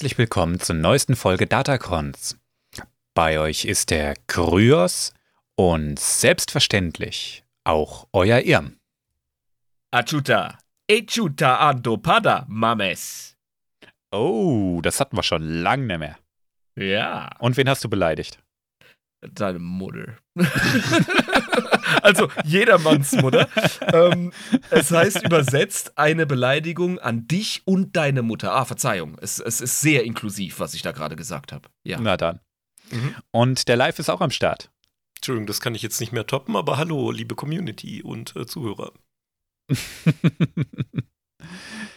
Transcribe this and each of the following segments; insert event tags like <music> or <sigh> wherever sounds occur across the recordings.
herzlich willkommen zur neuesten Folge Datacrons. Bei euch ist der Kryos und selbstverständlich auch euer Irm. Achuta, Echuta Andopada, Mames. Oh, das hatten wir schon lange nicht mehr. Ja, Und wen hast du beleidigt? deine Mutter. <laughs> also jedermanns Mutter. ähm, es heißt übersetzt eine Beleidigung an dich und deine Mutter. Ah, Verzeihung. Es, es ist sehr inklusiv, was ich da gerade gesagt habe. Ja. Na dann. Mhm. Und der Live ist auch am Start. Entschuldigung, das kann ich jetzt nicht mehr toppen, aber hallo, liebe Community und äh, Zuhörer. <laughs>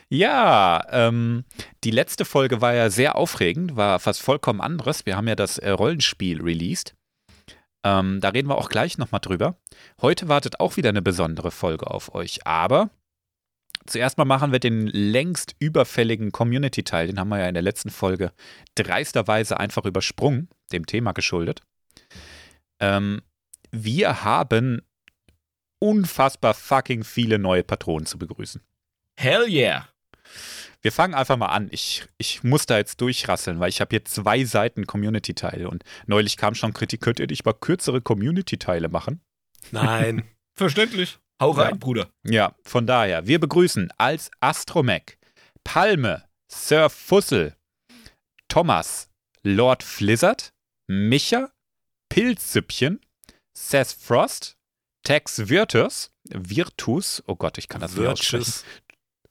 Ja, ähm, die letzte Folge war ja sehr aufregend, war fast vollkommen anderes. Wir haben ja das äh, Rollenspiel released. Ähm, da reden wir auch gleich nochmal drüber. Heute wartet auch wieder eine besondere Folge auf euch. Aber zuerst mal machen wir den längst überfälligen Community-Teil. Den haben wir ja in der letzten Folge dreisterweise einfach übersprungen, dem Thema geschuldet. Ähm, wir haben unfassbar fucking viele neue Patronen zu begrüßen. Hell yeah. Wir fangen einfach mal an. Ich, ich muss da jetzt durchrasseln, weil ich habe hier zwei Seiten Community-Teile und neulich kam schon Kritik, könnt ihr nicht mal kürzere Community-Teile machen? Nein. <laughs> Verständlich. Hau rein, Ja. Bruder. Ja, von daher, wir begrüßen als Astromech, Palme, Sir Fussel, Thomas, Lord Flizzard, Micha, Pilzsüppchen, Seth Frost, Tex Virtus, Virtus, oh Gott, ich kann das nicht aussprechen.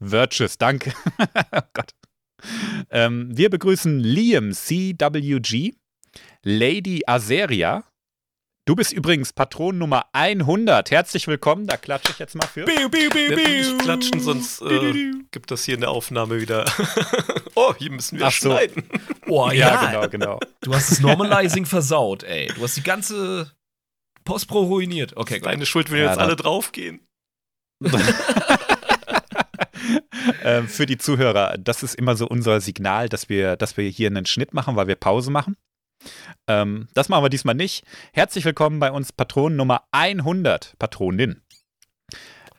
Virtues, danke. <laughs> oh Gott. Ähm, wir begrüßen Liam CWG, Lady Azeria. Du bist übrigens Patron Nummer 100. Herzlich willkommen. Da klatsche ich jetzt mal für. Wir nicht klatschen, sonst äh, gibt das hier in der Aufnahme wieder. <laughs> oh, hier müssen wir Ach so. schneiden. Oh Ja, genau, genau. Du hast das Normalizing versaut, ey. Du hast die ganze Postpro ruiniert. Okay, gut. Deine Schuld, wenn Ja, jetzt alle draufgehen. <laughs> ähm, für die Zuhörer, das ist immer so unser Signal, dass wir, dass wir hier einen Schnitt machen, weil wir Pause machen. Ähm, das machen wir diesmal nicht. Herzlich willkommen bei uns Patron Nummer 100. Patronin.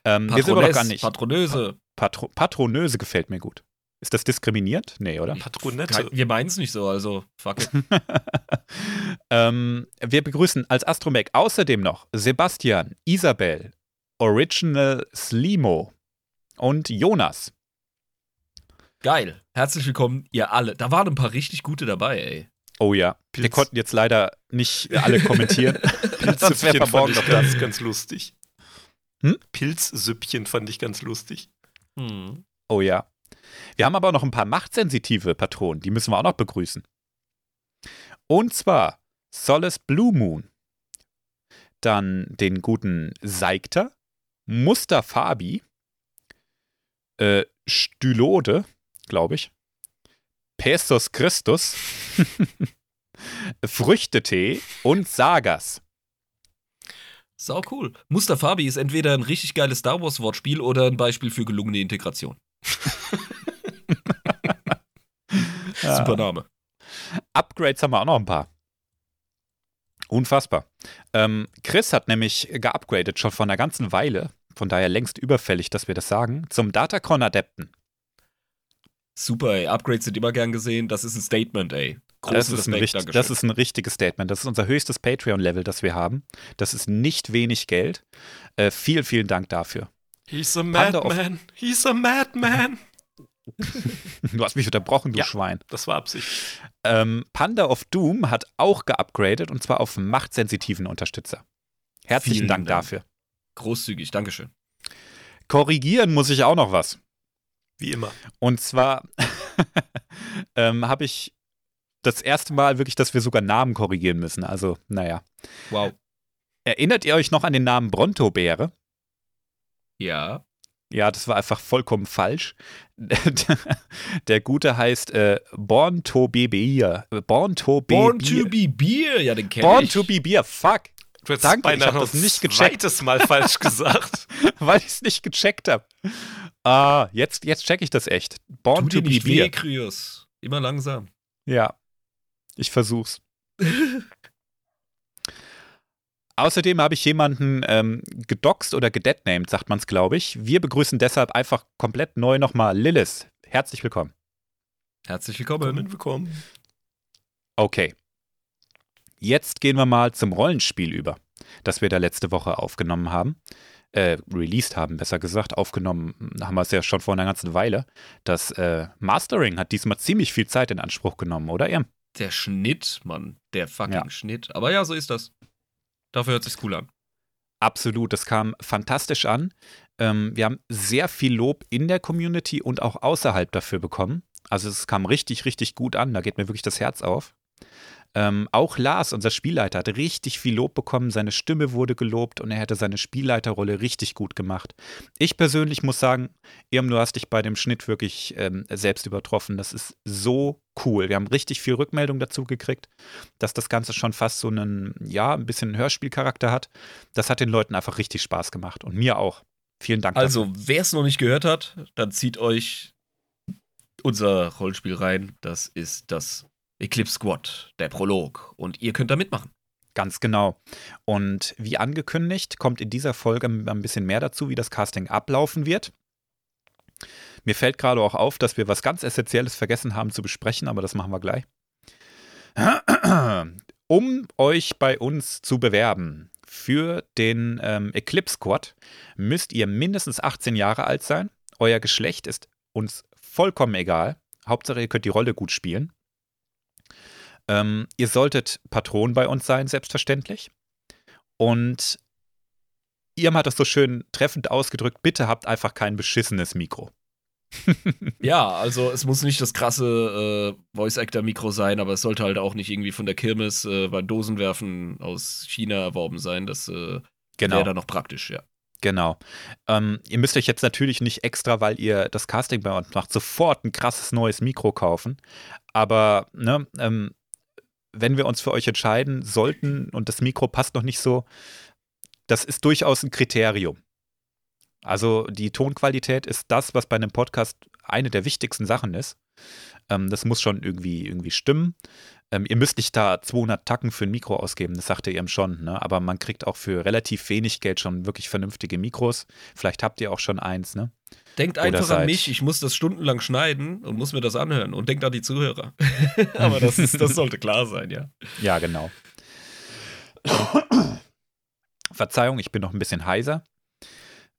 Ähm, wir sind aber noch gar nicht. Patronöse. Patro Patronöse gefällt mir gut. Ist das diskriminiert? Nee, oder? Patronette. Wir meinen es nicht so, also fuck it. <laughs> ähm, wir begrüßen als Astromech außerdem noch Sebastian, Isabel, Original Slimo und Jonas. Geil. Herzlich willkommen, ihr alle. Da waren ein paar richtig gute dabei, ey. Oh ja, wir Pilz. konnten jetzt leider nicht alle kommentieren. <laughs> Pilzsüppchen fand ich ganz, ganz lustig. Hm? Pilzsüppchen fand ich ganz lustig. Hm. Oh ja. Wir haben aber noch ein paar machtsensitive Patronen, die müssen wir auch noch begrüßen. Und zwar Solace Blue Moon, dann den guten Seikter, Mustafabi, äh, Stylode, glaube ich, Pestos Christus, <laughs> Früchtetee und Sagas. Sau cool. Mustafabi ist entweder ein richtig geiles Star Wars Wortspiel oder ein Beispiel für gelungene Integration. <laughs> Super Name. Upgrades haben wir auch noch ein paar. Unfassbar. Ähm, Chris hat nämlich geupgradet schon vor einer ganzen Weile, von daher längst überfällig, dass wir das sagen, zum Datacron-Adepten. Super, ey. Upgrades sind immer gern gesehen. Das ist ein Statement, ey. Das ist, ein Respekt, richt- Dankeschön. das ist ein richtiges Statement. Das ist unser höchstes Patreon-Level, das wir haben. Das ist nicht wenig Geld. Äh, vielen, vielen Dank dafür. He's a Panda of- madman. He's a madman. <laughs> Du hast mich unterbrochen, du Ja. Schwein. Das war Absicht. Ähm, Panda of Doom hat auch geupgradet und zwar auf machtsensitiven Unterstützer. Herzlichen Dank, Dank. dafür. Großzügig, Dankeschön. Korrigieren muss ich auch noch was. Wie immer. Und zwar <laughs> ähm, habe ich das erste Mal wirklich, dass wir sogar Namen korrigieren müssen. Also, naja. Wow. Erinnert ihr euch noch an den Namen Bronto-Bäre? Ja. Ja, das war einfach vollkommen falsch. <laughs> Der Gute heißt äh, Born to be Beer. Born to be Born Beer. to be Beer, ja, den kenn Born ich. to be Beer. Fuck. Du hast Danke, ich beinahe hab noch das nicht gecheckt. zweites Mal falsch <laughs> gesagt. Weil ich es nicht gecheckt habe. Ah, jetzt, jetzt check ich das echt. Born Tu to dir be weh, Kryos. Immer langsam. Ja, ich versuch's. <laughs> Außerdem habe ich jemanden ähm, gedoxt oder gedeadnamed, sagt man es, glaube ich. Wir begrüßen deshalb einfach komplett neu nochmal Lilith. Herzlich willkommen. Herzlich willkommen. willkommen. Okay. Jetzt gehen wir mal zum Rollenspiel über, das wir da letzte Woche aufgenommen haben. Äh, released haben, besser gesagt. Aufgenommen haben wir es ja schon vor einer ganzen Weile. Das äh, Mastering hat diesmal ziemlich viel Zeit in Anspruch genommen, oder Irm? Der Schnitt, Mann. Der fucking Ja. Schnitt. Aber ja, so ist das. Dafür hört sich's cool an. Absolut, das kam fantastisch an. Ähm, wir haben sehr viel Lob in der Community und auch außerhalb dafür bekommen. Also es kam richtig, richtig gut an. Da geht mir wirklich das Herz auf. Ähm, auch Lars, unser Spielleiter, hat richtig viel Lob bekommen. Seine Stimme wurde gelobt und er hätte seine Spielleiterrolle richtig gut gemacht. Ich persönlich muss sagen, Irm, du hast dich bei dem Schnitt wirklich ähm, selbst übertroffen. Das ist so cool. Wir haben richtig viel Rückmeldung dazu gekriegt, dass das Ganze schon fast so einen, ja, ein bisschen Hörspielcharakter hat. Das hat den Leuten einfach richtig Spaß gemacht und mir auch. Vielen Dank. Also, wer es noch nicht gehört hat, dann zieht euch unser Rollenspiel rein. Das ist das Eclipse Squad, der Prolog. Und ihr könnt da mitmachen. Ganz genau. Und wie angekündigt, kommt in dieser Folge ein bisschen mehr dazu, wie das Casting ablaufen wird. Mir fällt gerade auch auf, dass wir was ganz Essentielles vergessen haben zu besprechen, aber das machen wir gleich. <clears throat> Um euch bei uns zu bewerben für den ähm, Eclipse Squad, müsst ihr mindestens 18 Jahre alt sein. Euer Geschlecht ist uns vollkommen egal. Hauptsache, ihr könnt die Rolle gut spielen. Ähm, ihr solltet Patron bei uns sein, selbstverständlich. Und Irm hat das so schön treffend ausgedrückt, bitte habt einfach kein beschissenes Mikro. <laughs> Ja, also es muss nicht das krasse äh, Voice-Actor-Mikro sein, aber es sollte halt auch nicht irgendwie von der Kirmes äh, beim Dosenwerfen aus China erworben sein. Das äh, Genau. wäre dann noch praktisch, ja. Genau. Ähm, ihr müsst euch jetzt natürlich nicht extra, weil ihr das Casting bei uns macht, sofort ein krasses neues Mikro kaufen. Aber ne, ähm, wenn wir uns für euch entscheiden sollten und das Mikro passt noch nicht so, das ist durchaus ein Kriterium. Also die Tonqualität ist das, was bei einem Podcast eine der wichtigsten Sachen ist. Ähm, das muss schon irgendwie, irgendwie stimmen. Ähm, ihr müsst nicht da 200 Tacken für ein Mikro ausgeben, das sagte ihr eben schon. Ne? Aber man kriegt auch für relativ wenig Geld schon wirklich vernünftige Mikros. Vielleicht habt ihr auch schon eins, ne? Denkt Oder einfach an mich, ich muss das stundenlang schneiden und muss mir das anhören. Und denkt an die Zuhörer. <laughs> aber das, ist, das sollte klar sein, ja. Ja, genau. Verzeihung, ich bin noch ein bisschen heiser.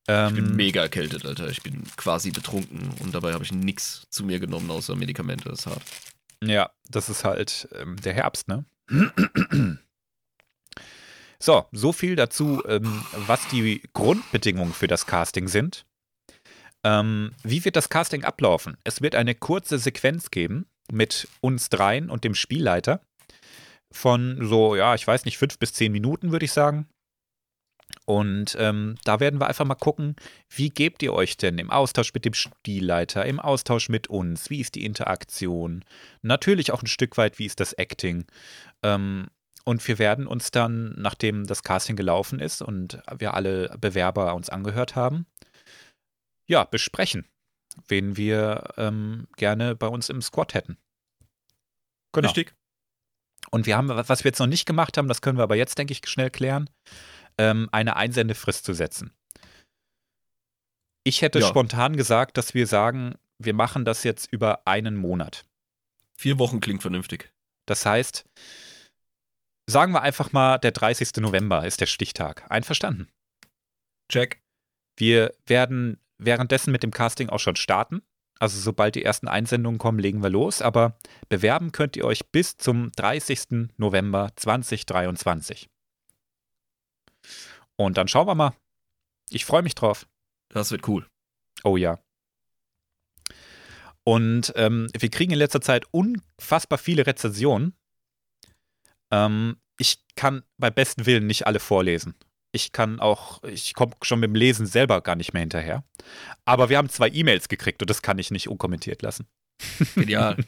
Ich bin Ähm, mega erkältet, Alter. Ich bin quasi betrunken und dabei habe ich nichts zu mir genommen außer Medikamente. Das ist hart. Ja, das ist halt ähm, der Herbst, ne? So, so viel dazu, ähm, was die Grundbedingungen für das Casting sind. Ähm, wie wird das Casting ablaufen? Es wird eine kurze Sequenz geben mit uns dreien und dem Spielleiter von so, ja, ich weiß nicht, fünf bis zehn Minuten, würde ich sagen. Und ähm, da werden wir einfach mal gucken, wie gebt ihr euch denn im Austausch mit dem Spielleiter, im Austausch mit uns, wie ist die Interaktion, natürlich auch ein Stück weit, wie ist das Acting. Ähm, und wir werden uns dann, nachdem das Casting gelaufen ist und wir alle Bewerber uns angehört haben, ja, besprechen, wen wir ähm, gerne bei uns im Squad hätten. Genau. Richtig? Und wir haben, was wir jetzt noch nicht gemacht haben, das können wir aber jetzt, denke ich, schnell klären, ähm, eine Einsendefrist zu setzen. Ich hätte Ja. spontan gesagt, dass wir sagen, wir machen das jetzt über einen Monat. Vier Wochen klingt vernünftig. Das heißt, sagen wir einfach mal, der 30. November ist der Stichtag. Einverstanden? Check. Wir werden währenddessen mit dem Casting auch schon starten. Also sobald die ersten Einsendungen kommen, legen wir los. Aber bewerben könnt ihr euch bis zum 30. November 2023. Und dann schauen wir mal. Ich freue mich drauf. Das wird cool. Oh ja. Und ähm, wir kriegen in letzter Zeit unfassbar viele Rezensionen. Ähm, ich kann bei besten Willen nicht alle vorlesen. Ich kann auch, ich komme schon mit dem Lesen selber gar nicht mehr hinterher. Aber wir haben zwei E-Mails gekriegt und das kann ich nicht unkommentiert lassen. Genial. <laughs>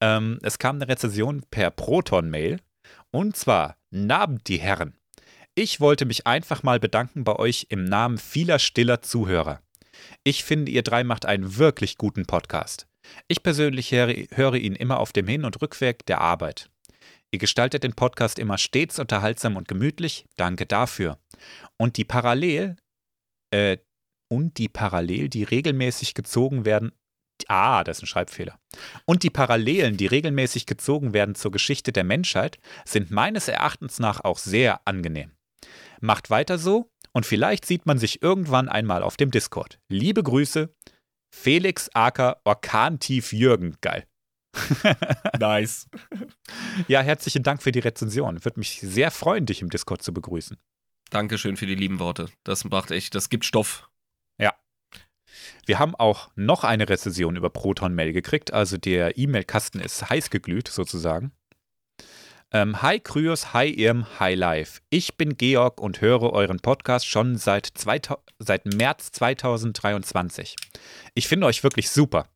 Ähm, es kam eine Rezension per Proton-Mail. Und zwar, Nabend die Herren. Ich wollte mich einfach mal bedanken bei euch im Namen vieler stiller Zuhörer. Ich finde, ihr drei macht einen wirklich guten Podcast. Ich persönlich höre, ihn immer auf dem Hin- und Rückweg der Arbeit. Ihr gestaltet den Podcast immer stets unterhaltsam und gemütlich. Danke dafür. Und die parallel, äh, und die parallel, die regelmäßig gezogen werden, Ah, das ist ein Schreibfehler. Und die Parallelen, die regelmäßig gezogen werden zur Geschichte der Menschheit, sind meines Erachtens nach auch sehr angenehm. Macht weiter so und vielleicht sieht man sich irgendwann einmal auf dem Discord. Liebe Grüße, Felix Aker Orkantief Jürgen. Geil. <laughs> Nice. Ja, herzlichen Dank für die Rezension. Würde mich sehr freuen, dich im Discord zu begrüßen. Dankeschön für die lieben Worte. Das macht echt, das gibt Stoff. Wir haben auch noch eine Rezension über Proton Mail gekriegt, also der E-Mail-Kasten ist heiß geglüht sozusagen. Ähm, hi Kryos, hi Irm, hi Live. Ich bin Georg und höre euren Podcast schon seit, 2000, seit März 2023. Ich finde euch wirklich super.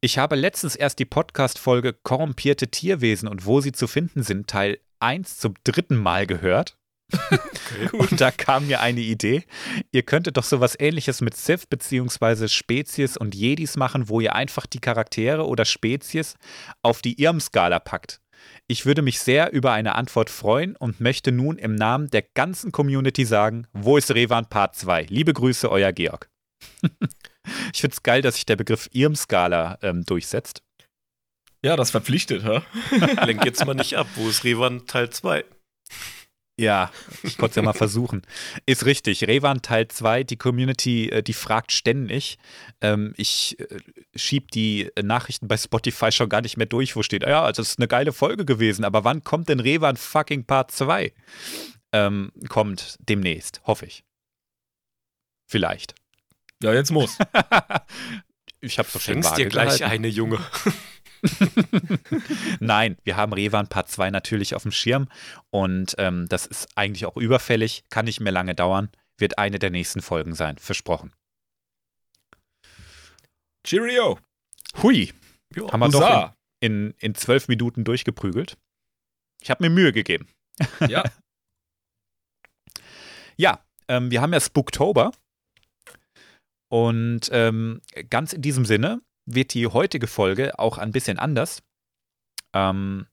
Ich habe letztens erst die Podcast-Folge Korrumpierte Tierwesen und wo sie zu finden sind, Teil 1 zum dritten Mal gehört. <laughs> Und da kam mir eine Idee. Ihr könntet doch sowas ähnliches mit Sith bzw. Spezies und Jedis machen, wo ihr einfach die Charaktere oder Spezies auf die Irm-Skala packt. Ich würde mich sehr über eine Antwort freuen und möchte nun im Namen der ganzen Community sagen, wo ist Revan Part 2? Liebe Grüße, euer Georg. <laughs> ich finde es geil, dass sich der Begriff Irm-Skala ähm, durchsetzt. Ja, das verpflichtet, hä? <laughs> Lenk jetzt mal nicht ab. Wo ist Revan Teil 2? Ja, ich konnte es ja mal versuchen. Ist richtig. Revan Teil 2, die Community, äh, die fragt ständig. Ähm, ich äh, schieb die Nachrichten bei Spotify schon gar nicht mehr durch, wo steht, ja, also es ist eine geile Folge gewesen, aber wann kommt denn Revan fucking Part 2? Ähm, kommt demnächst, hoffe ich. Vielleicht. Ja, jetzt muss. <laughs> ich hab's doch schon dir gleich gehalten. eine, Junge. <laughs> <laughs> Nein, wir haben Revan Part 2 natürlich auf dem Schirm und ähm, das ist eigentlich auch überfällig, kann nicht mehr lange dauern, wird eine der nächsten Folgen sein, versprochen. Cheerio. Hui, Ja, haben wir doch in, in, in zwölf Minuten durchgeprügelt. Ich habe mir Mühe gegeben. <laughs> Ja. Ja, ähm, wir haben ja Spooktober und ähm, ganz in diesem Sinne wird die heutige Folge auch ein bisschen anders. Ähm,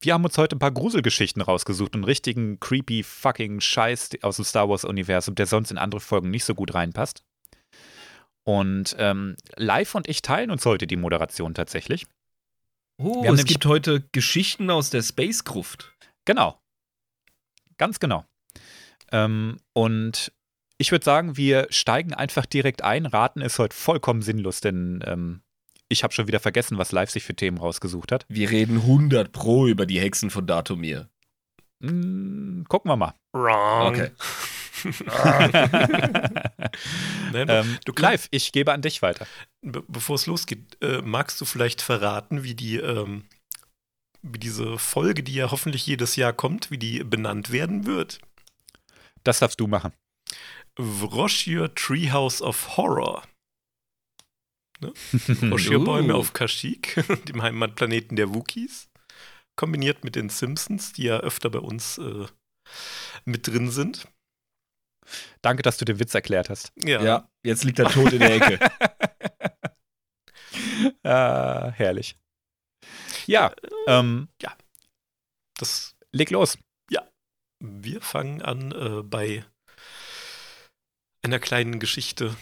wir haben uns heute ein paar Gruselgeschichten rausgesucht, einen richtigen creepy fucking Scheiß aus dem Star Wars-Universum, der sonst in andere Folgen nicht so gut reinpasst. Und ähm, Live und ich teilen uns heute die Moderation tatsächlich. Oh, es gibt heute Geschichten aus der Space-Gruft. Genau. Ganz genau. Ähm, und ich würde sagen, wir steigen einfach direkt ein. Raten ist heute vollkommen sinnlos, denn ähm, ich habe schon wieder vergessen, was Live sich für Themen rausgesucht hat. Wir reden 100 Pro über die Hexen von Datumir. Hm, gucken wir mal. Wrong. Okay. <laughs> Nein, Ähm, du kannst, Live, ich gebe an dich weiter. be bevor es losgeht, äh, magst du vielleicht verraten, wie die, ähm, wie diese Folge, die ja hoffentlich jedes Jahr kommt, wie die benannt werden wird? Das darfst du machen. Vroshir Treehouse of Horror. Ne? <laughs> Vroshir-Bäume Uh. auf Kashyyyk, <laughs> dem Heimatplaneten der Wookies. Kombiniert mit den Simpsons, die ja öfter bei uns äh, mit drin sind. Danke, dass du den Witz erklärt hast. Ja, Ja, jetzt liegt er tot in der Ecke. <laughs> ah, herrlich. Ja, ähm, das, leg los. wir fangen an äh, bei einer kleinen Geschichte.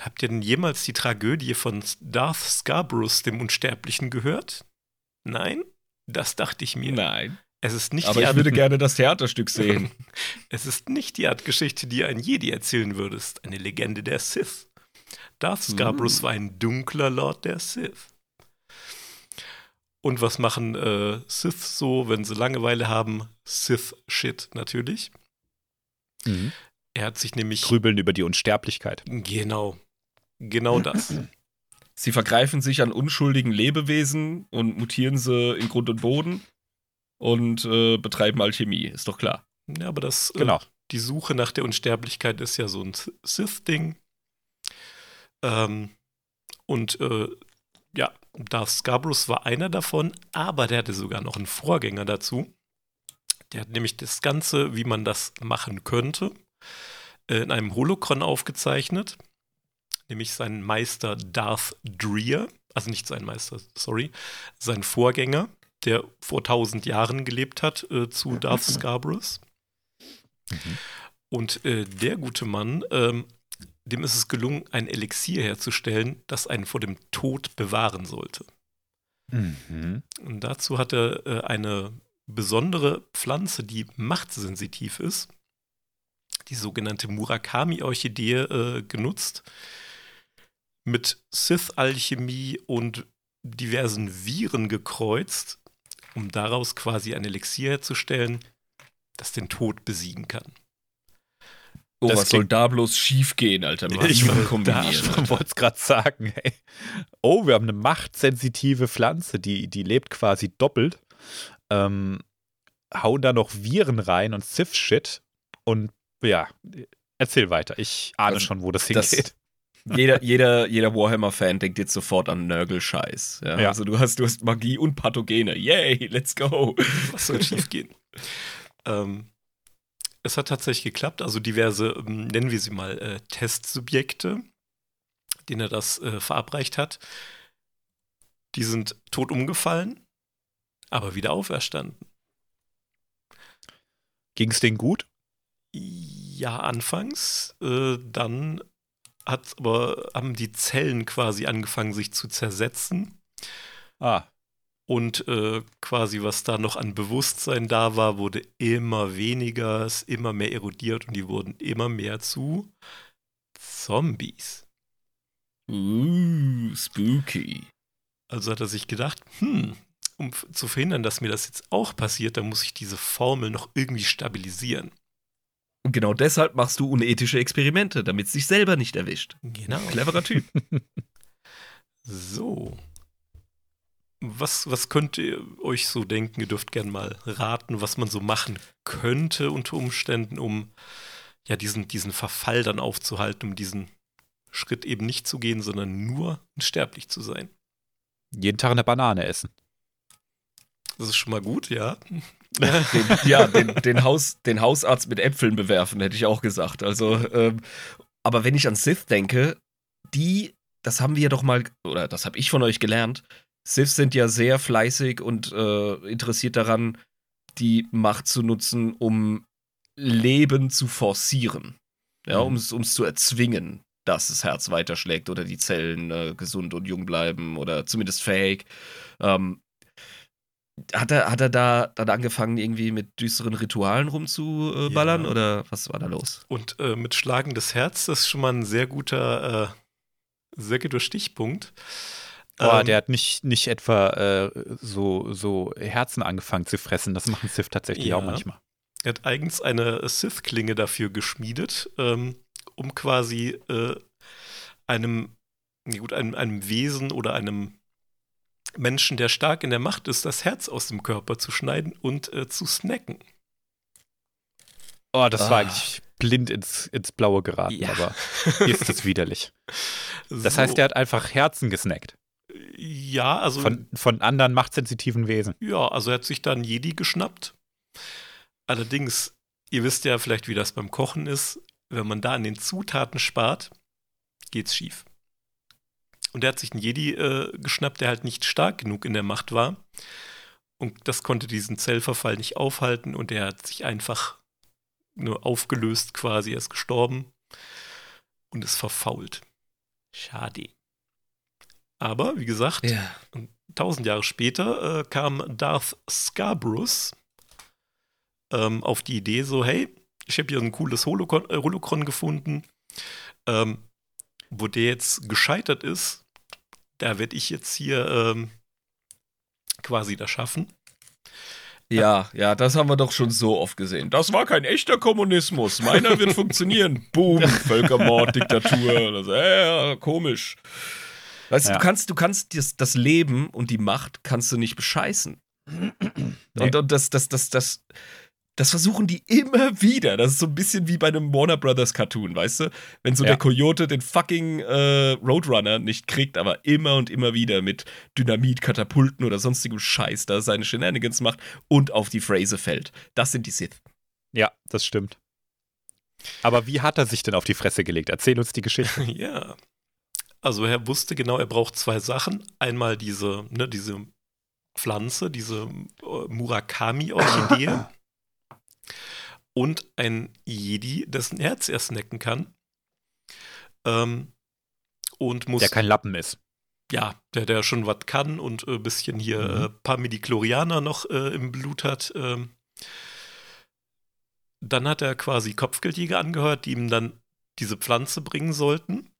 Habt ihr denn jemals die Tragödie von Darth Scarbrous, dem Unsterblichen, gehört? Nein? Das dachte ich mir. Nein. Es ist nicht Aber ich Art- würde gerne das Theaterstück sehen. <laughs> Es ist nicht die Art Geschichte, die ein Jedi erzählen würdest. Eine Legende der Sith. Darth Scarbrous Uh. war ein dunkler Lord der Sith. Und was machen äh, Sith so, wenn sie Langeweile haben? Sith-Shit natürlich. Mhm. Er hat sich nämlich. Grübeln über die Unsterblichkeit. Genau. Genau das. Sie vergreifen sich an unschuldigen Lebewesen und mutieren sie in Grund und Boden und äh, betreiben Alchemie, ist doch klar. ja, aber das. Äh, Genau. die Suche nach der Unsterblichkeit ist ja so ein Sith-Ding. Ähm, und äh, ja, Darth Scarbrous war einer davon, aber der hatte sogar noch einen Vorgänger dazu. Der hat nämlich das Ganze, wie man das machen könnte, äh, in einem Holocron aufgezeichnet. Nämlich sein Meister Darth Dreer, also nicht sein Meister, sorry, sein Vorgänger, der vor tausend Jahren gelebt hat, äh, zu Darth Scarbrous. Und äh, der gute Mann, ähm, dem ist es gelungen, ein Elixier herzustellen, das einen vor dem Tod bewahren sollte. Mhm. Und dazu hat er äh, eine besondere Pflanze, die machtsensitiv ist, die sogenannte Murakami-Orchidee, äh, genutzt, mit Sith-Alchemie und diversen Viren gekreuzt, um daraus quasi ein Elixier herzustellen, das den Tod besiegen kann. Oh, Das was soll da bloß schief gehen, Alter? Was Ich wollte es gerade sagen. Ey. Oh, wir haben eine machtsensitive Pflanze, die, die lebt quasi doppelt. Ähm, hauen da noch Viren rein und Sith-Shit. Und ja, erzähl weiter. Ich ahne Also, schon, wo das das- hingeht. <laughs> jeder, jeder, jeder Warhammer-Fan denkt jetzt sofort an Nörgel-Scheiß. Ja? Ja. Also du hast, du hast Magie und Pathogene. Yay, let's go. <laughs> Was soll schief gehen? ähm, es hat tatsächlich geklappt, also diverse, ähm, nennen wir sie mal, äh, Testsubjekte, denen er das äh, verabreicht hat, die sind tot umgefallen, aber wieder auferstanden. Ging es denen gut? Ja, anfangs, äh, dann hat aber haben die Zellen quasi angefangen, sich zu zersetzen. Ah, Und äh, quasi, was da noch an Bewusstsein da war, wurde immer weniger, ist immer mehr erodiert und die wurden immer mehr zu Zombies. Uh, spooky. Also hat er sich gedacht, hm, um zu verhindern, dass mir das jetzt auch passiert, dann muss ich diese Formel noch irgendwie stabilisieren. Und genau deshalb machst du unethische Experimente, damit es dich selber nicht erwischt. Genau. Cleverer Typ. <laughs> So. Was, was könnt ihr euch so denken? Ihr dürft gern mal raten, was man so machen könnte unter Umständen, um ja diesen, diesen Verfall dann aufzuhalten, um diesen Schritt eben nicht zu gehen, sondern nur unsterblich zu sein. jeden Tag eine Banane essen. Das ist schon mal gut, ja. Den, ja, den, den, Haus, den Hausarzt mit Äpfeln bewerfen, hätte ich auch gesagt. Also, ähm, aber wenn ich an Sith denke, die, das haben wir ja doch mal, oder das habe ich von euch gelernt, Siths sind ja sehr fleißig und äh, interessiert daran, die Macht zu nutzen, um Leben zu forcieren. Ja, um es zu erzwingen, dass das Herz weiterschlägt oder die Zellen äh, gesund und jung bleiben oder zumindest fähig. Ähm, hat er, hat er da dann angefangen, irgendwie mit düsteren Ritualen rumzuballern Ja. oder was war da los? Und äh, mit schlagendes Herz, das ist schon mal ein sehr guter, äh, sehr guter Stichpunkt. Boah, Ähm, der hat nicht, nicht etwa äh, so, so Herzen angefangen zu fressen. Das machen Sith tatsächlich Ja. auch manchmal. Er hat eigens eine Sith-Klinge dafür geschmiedet, ähm, um quasi äh, einem, gut, einem, einem Wesen oder einem Menschen, der stark in der Macht ist, das Herz aus dem Körper zu schneiden und äh, zu snacken. Oh, das Ah. war eigentlich blind ins, ins Blaue geraten, Ja. aber <laughs> ist das widerlich. Das So, heißt, er hat einfach Herzen gesnackt. Ja, also. Von, von anderen machtsensitiven Wesen. Ja, also er hat sich dann Jedi geschnappt. Allerdings, ihr wisst ja vielleicht, wie das beim Kochen ist. Wenn man da an den Zutaten spart, geht's schief. Und er hat sich einen Jedi äh, geschnappt, der halt nicht stark genug in der Macht war. Und das konnte diesen Zellverfall nicht aufhalten und er hat sich einfach nur aufgelöst quasi. Er ist gestorben und ist verfault. Schade. Aber, wie gesagt, Ja. tausend Jahre später äh, kam Darth Scarbrous ähm, auf die Idee, so, hey, ich habe hier ein cooles Holocron, äh, Holocron gefunden, ähm, wo der jetzt gescheitert ist, da werde ich jetzt hier ähm, quasi das schaffen. Ja, ja, das haben wir doch schon so oft gesehen. Das war kein echter Kommunismus. Meiner wird funktionieren. <laughs> Boom, Völkermord, Diktatur. Das, äh, komisch. Weißt du, Ja. du kannst, du kannst das, das Leben und die Macht kannst du nicht bescheißen. Und, und das, das, das, das, das versuchen die immer wieder. Das ist so ein bisschen wie bei einem Warner Brothers Cartoon, weißt du? Wenn so Ja. der Coyote den fucking äh, Roadrunner nicht kriegt, aber immer und immer wieder mit Dynamit, Katapulten oder sonstigem Scheiß da seine Shenanigans macht und auf die Phrase fällt. Das sind die Sith. Ja, das stimmt. Aber wie hat er sich denn auf die Fresse gelegt? Erzähl uns die Geschichte. <laughs> ja. Also er wusste genau, er braucht zwei Sachen. Einmal diese, ne, diese Pflanze, diese äh, Murakami-Orchidee <laughs> und ein Jedi, dessen Herz er snacken kann. Ähm, und muss. Der kein Lappen ist. Ja, der, der schon was kann und ein äh, bisschen hier ein mhm. äh, paar Midichlorianer noch äh, im Blut hat. Ähm. Dann hat er quasi Kopfgeldjäger angehört, die ihm dann diese Pflanze bringen sollten.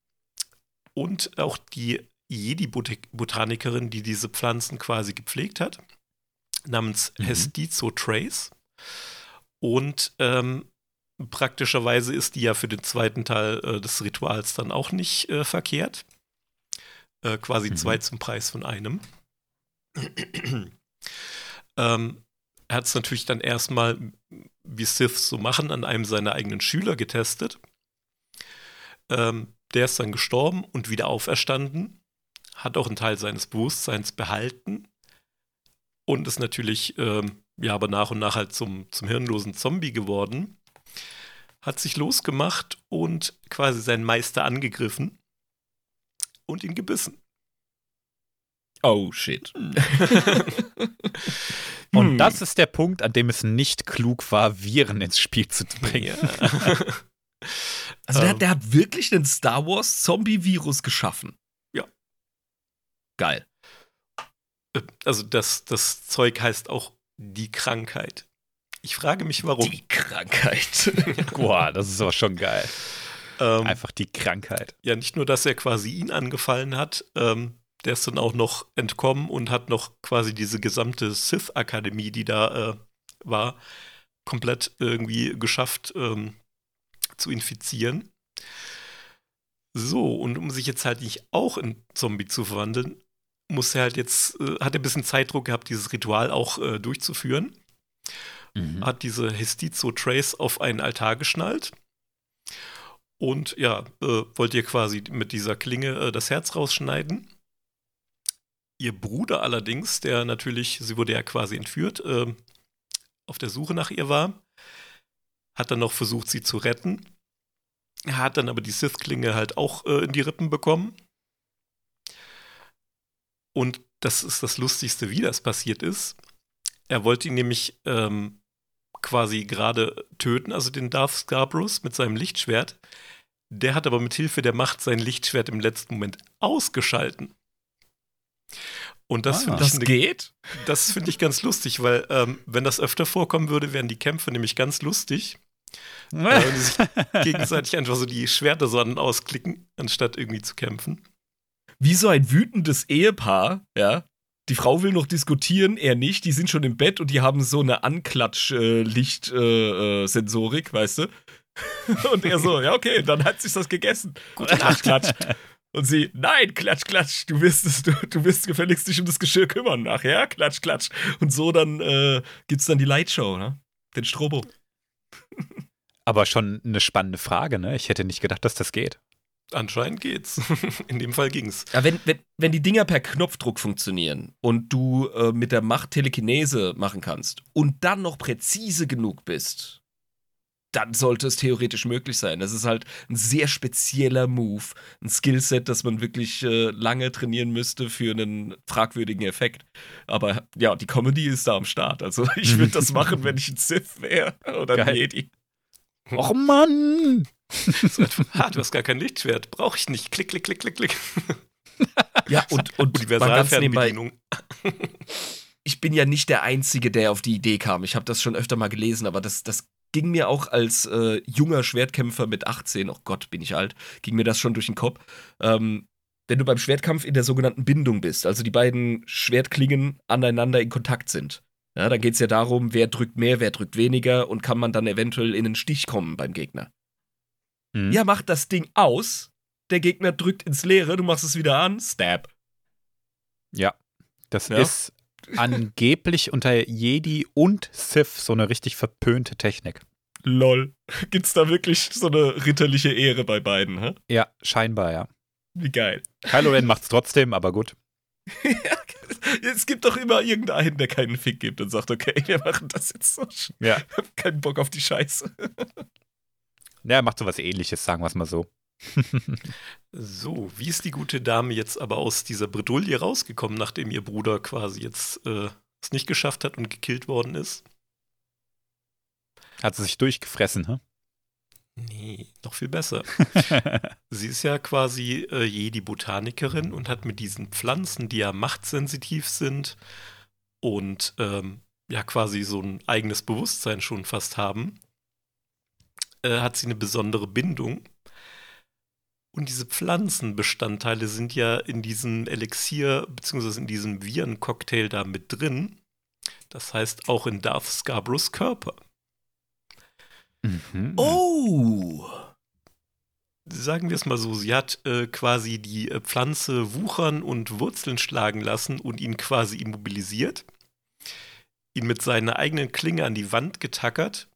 Und auch die Jedi-Botanikerin, die diese Pflanzen quasi gepflegt hat, namens mhm. Hestizo Trace. Und ähm, praktischerweise ist die ja für den zweiten Teil äh, des Rituals dann auch nicht äh, verkehrt. Äh, quasi mhm. zwei zum Preis von einem. ähm, er hat es natürlich dann erstmal, wie Siths so machen, an einem seiner eigenen Schüler getestet. Ähm, der ist dann gestorben und wieder auferstanden, hat auch einen Teil seines Bewusstseins behalten und ist natürlich, ähm, ja, aber nach und nach halt zum, zum hirnlosen Zombie geworden. Hat sich losgemacht und quasi seinen Meister angegriffen und ihn gebissen. Oh shit. <laughs> und hm. das ist der Punkt, an dem es nicht klug war, Viren ins Spiel zu bringen. <laughs> also der, ähm. der hat wirklich einen Star Wars Zombie-Virus geschaffen. Ja. Geil. Äh, also das, das Zeug heißt auch die Krankheit. Ich frage mich, warum. Die Krankheit. <laughs> Boah, das ist aber schon geil. Ähm, Einfach die Krankheit. Ja, nicht nur, dass er quasi ihn angefallen hat, ähm, der ist dann auch noch entkommen und hat noch quasi diese gesamte Sith-Akademie, die da äh, war, komplett irgendwie geschafft ähm, zu infizieren. So, und um sich jetzt halt nicht auch in Zombie zu verwandeln, muss er halt jetzt, äh, hat er ein bisschen Zeitdruck gehabt, dieses Ritual auch äh, durchzuführen. Mhm. Hat diese Hestizo Trace auf einen Altar geschnallt. Und ja, äh, wollt ihr quasi mit dieser Klinge äh, das Herz rausschneiden. Ihr Bruder allerdings, der natürlich, sie wurde ja quasi entführt, äh, auf der Suche nach ihr war, hat dann noch versucht, sie zu retten. Er hat dann aber die Sith-Klinge halt auch äh, in die Rippen bekommen. Und das ist das Lustigste, wie das passiert ist. Er wollte ihn nämlich ähm, quasi gerade töten, also den Darth Scarbrus mit seinem Lichtschwert. Der hat aber mit Hilfe der Macht sein Lichtschwert im letzten Moment ausgeschalten. Und das ah, finde ich. Das ne, geht? Das finde ich ganz lustig, weil, ähm, wenn das öfter vorkommen würde, wären die Kämpfe nämlich ganz lustig. <laughs> äh, wenn die sich gegenseitig einfach so die Schwerter so ausklicken, anstatt irgendwie zu kämpfen. Wie so ein wütendes Ehepaar, ja. Die Frau will noch diskutieren, er nicht. Die sind schon im Bett und die haben so eine Anklatsch-Licht-Sensorik, äh, äh, weißt du? <laughs> und er so, ja, okay, dann hat sich das gegessen. Nacht, Klatsch. Und sie, nein, klatsch, klatsch, du wirst, es, du, du wirst gefälligst dich um das Geschirr kümmern nachher, klatsch, klatsch. Und so dann äh, gibt's dann die Lightshow, ne? Den Strobo. Aber schon eine spannende Frage, ne? Ich hätte nicht gedacht, dass das geht. Anscheinend geht's. <laughs> In dem Fall ging's. Ja, wenn, wenn, wenn die Dinger per Knopfdruck funktionieren und du äh, mit der Macht Telekinese machen kannst und dann noch präzise genug bist, dann sollte es theoretisch möglich sein. Das ist halt ein sehr spezieller Move, ein Skillset, das man wirklich äh, lange trainieren müsste für einen fragwürdigen Effekt. Aber ja, die Comedy ist da am Start. Also ich würde <laughs> das machen, wenn ich ein Sith wäre oder Geil. ein Jedi. Och Mann! <laughs> so, ah, du hast gar kein Lichtschwert. Brauche ich nicht. Klick, klick, klick, klick, klick. <laughs> ja, und, und Universalfernbedienung. <laughs> ich bin ja nicht der Einzige, der auf die Idee kam. Ich habe das schon öfter mal gelesen, aber das, das ging mir auch als äh, junger Schwertkämpfer mit 18, oh Gott, bin ich alt, ging mir das schon durch den Kopf. Ähm, wenn du beim Schwertkampf in der sogenannten Bindung bist, also die beiden Schwertklingen aneinander in Kontakt sind, ja, dann geht es ja darum, wer drückt mehr, wer drückt weniger und kann man dann eventuell in einen Stich kommen beim Gegner. Mhm. Ja, mach das Ding aus, der Gegner drückt ins Leere, du machst es wieder an, stab. Ja, das ja. ist angeblich unter Jedi und Sith so eine richtig verpönte Technik. Lol. <laughs> Gibt's da wirklich so eine ritterliche Ehre bei beiden, hä? Ja, scheinbar, ja. Wie geil. Kylo Ren <laughs> macht's trotzdem, aber gut. es gibt doch immer irgendeinen, der keinen Fick gibt und sagt, okay, wir machen das jetzt so. Ja. Ich hab keinen Bock auf die Scheiße. Ja, er macht sowas ähnliches, sagen wir es mal so. <laughs> so, wie ist die gute Dame jetzt aber aus dieser Bredouille rausgekommen, nachdem ihr Bruder quasi jetzt äh, es nicht geschafft hat und gekillt worden ist? Hat sie sich durchgefressen, hä? Nee, noch viel besser. <laughs> Sie ist ja quasi äh, Jedi-Botanikerin und hat mit diesen Pflanzen, die ja machtsensitiv sind und ähm, ja quasi so ein eigenes Bewusstsein schon fast haben, äh, hat sie eine besondere Bindung. Und diese Pflanzenbestandteile sind ja in diesem Elixier beziehungsweise in diesem Virencocktail da mit drin. Das heißt auch in Darth Scarboroughs Körper. Mhm. Oh! sagen wir es mal so, sie hat äh, quasi die äh, Pflanze wuchern und Wurzeln schlagen lassen und ihn quasi immobilisiert, ihn mit seiner eigenen Klinge an die Wand getackert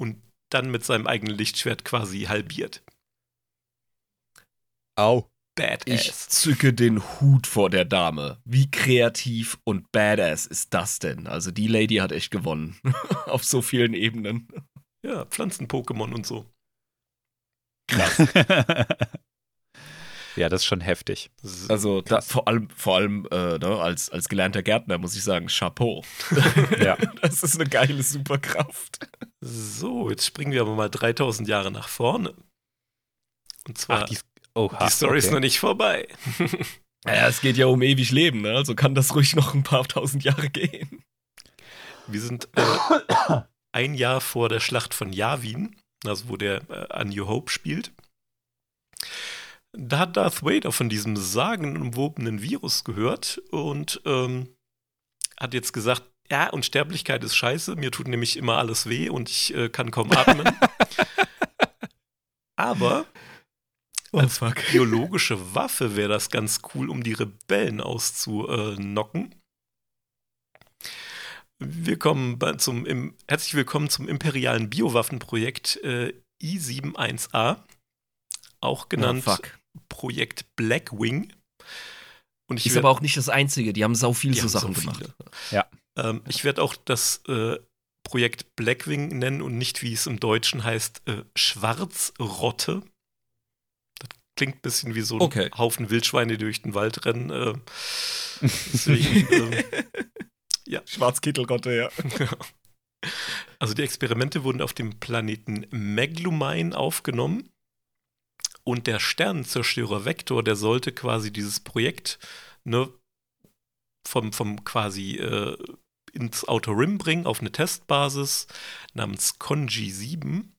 und dann mit seinem eigenen Lichtschwert quasi halbiert. Au. Badass. Ich zücke den Hut vor der Dame. Wie kreativ und badass ist das denn? Also die Lady hat echt gewonnen. <laughs> Auf so vielen Ebenen. Ja, Pflanzen-Pokémon und so. <laughs> ja, das ist schon heftig. S- Also da, vor allem, vor allem äh, ne, als, als gelernter Gärtner muss ich sagen, Chapeau. <laughs> Ja. <laughs> Das ist eine geile Superkraft. So, jetzt springen wir aber mal 3000 Jahre nach vorne. Und zwar, Ach, die, die, oha, Story ist okay. noch nicht vorbei. <laughs> Ja, es geht ja um ewig Leben, ne? Also kann das ruhig noch ein paar tausend Jahre gehen. Wir sind äh, ein Jahr vor der Schlacht von Yavin, also wo der äh, A New Hope spielt. Da hat Darth Vader von diesem sagenumwobenen Virus gehört und ähm, hat jetzt gesagt, ja, Unsterblichkeit ist scheiße, mir tut nämlich immer alles weh und ich äh, kann kaum atmen. <laughs> Aber als fuck. <laughs> biologische Waffe wäre das ganz cool, um die Rebellen auszunocken. Wir kommen zum, im, herzlich willkommen zum imperialen Biowaffenprojekt äh, I71A, auch genannt Oh. Projekt Blackwing. Und ich Ist werd- aber auch nicht das Einzige. Die haben sau viel so Sachen viele. gemacht. ähm, ich werde auch das äh, Projekt Blackwing nennen und nicht, wie es im Deutschen heißt, äh, Schwarzrotte. Das klingt ein bisschen wie so ein Okay. Haufen Wildschweine, die durch den Wald rennen. Äh, <laughs> deswegen, ähm, Schwarzkittelrotte, <laughs> ja. Also die Experimente wurden auf dem Planeten Meglumine aufgenommen und der Sternenzerstörer Vector, der sollte quasi dieses Projekt ne, vom, vom quasi äh, ins Outer Rim bringen auf eine Testbasis namens Conji 7.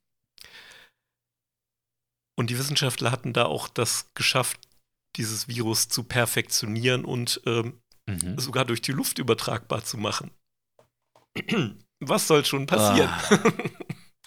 Und die Wissenschaftler hatten da auch das geschafft, dieses Virus zu perfektionieren und ähm, Mhm. sogar durch die Luft übertragbar zu machen. <clears throat> Was soll schon passieren?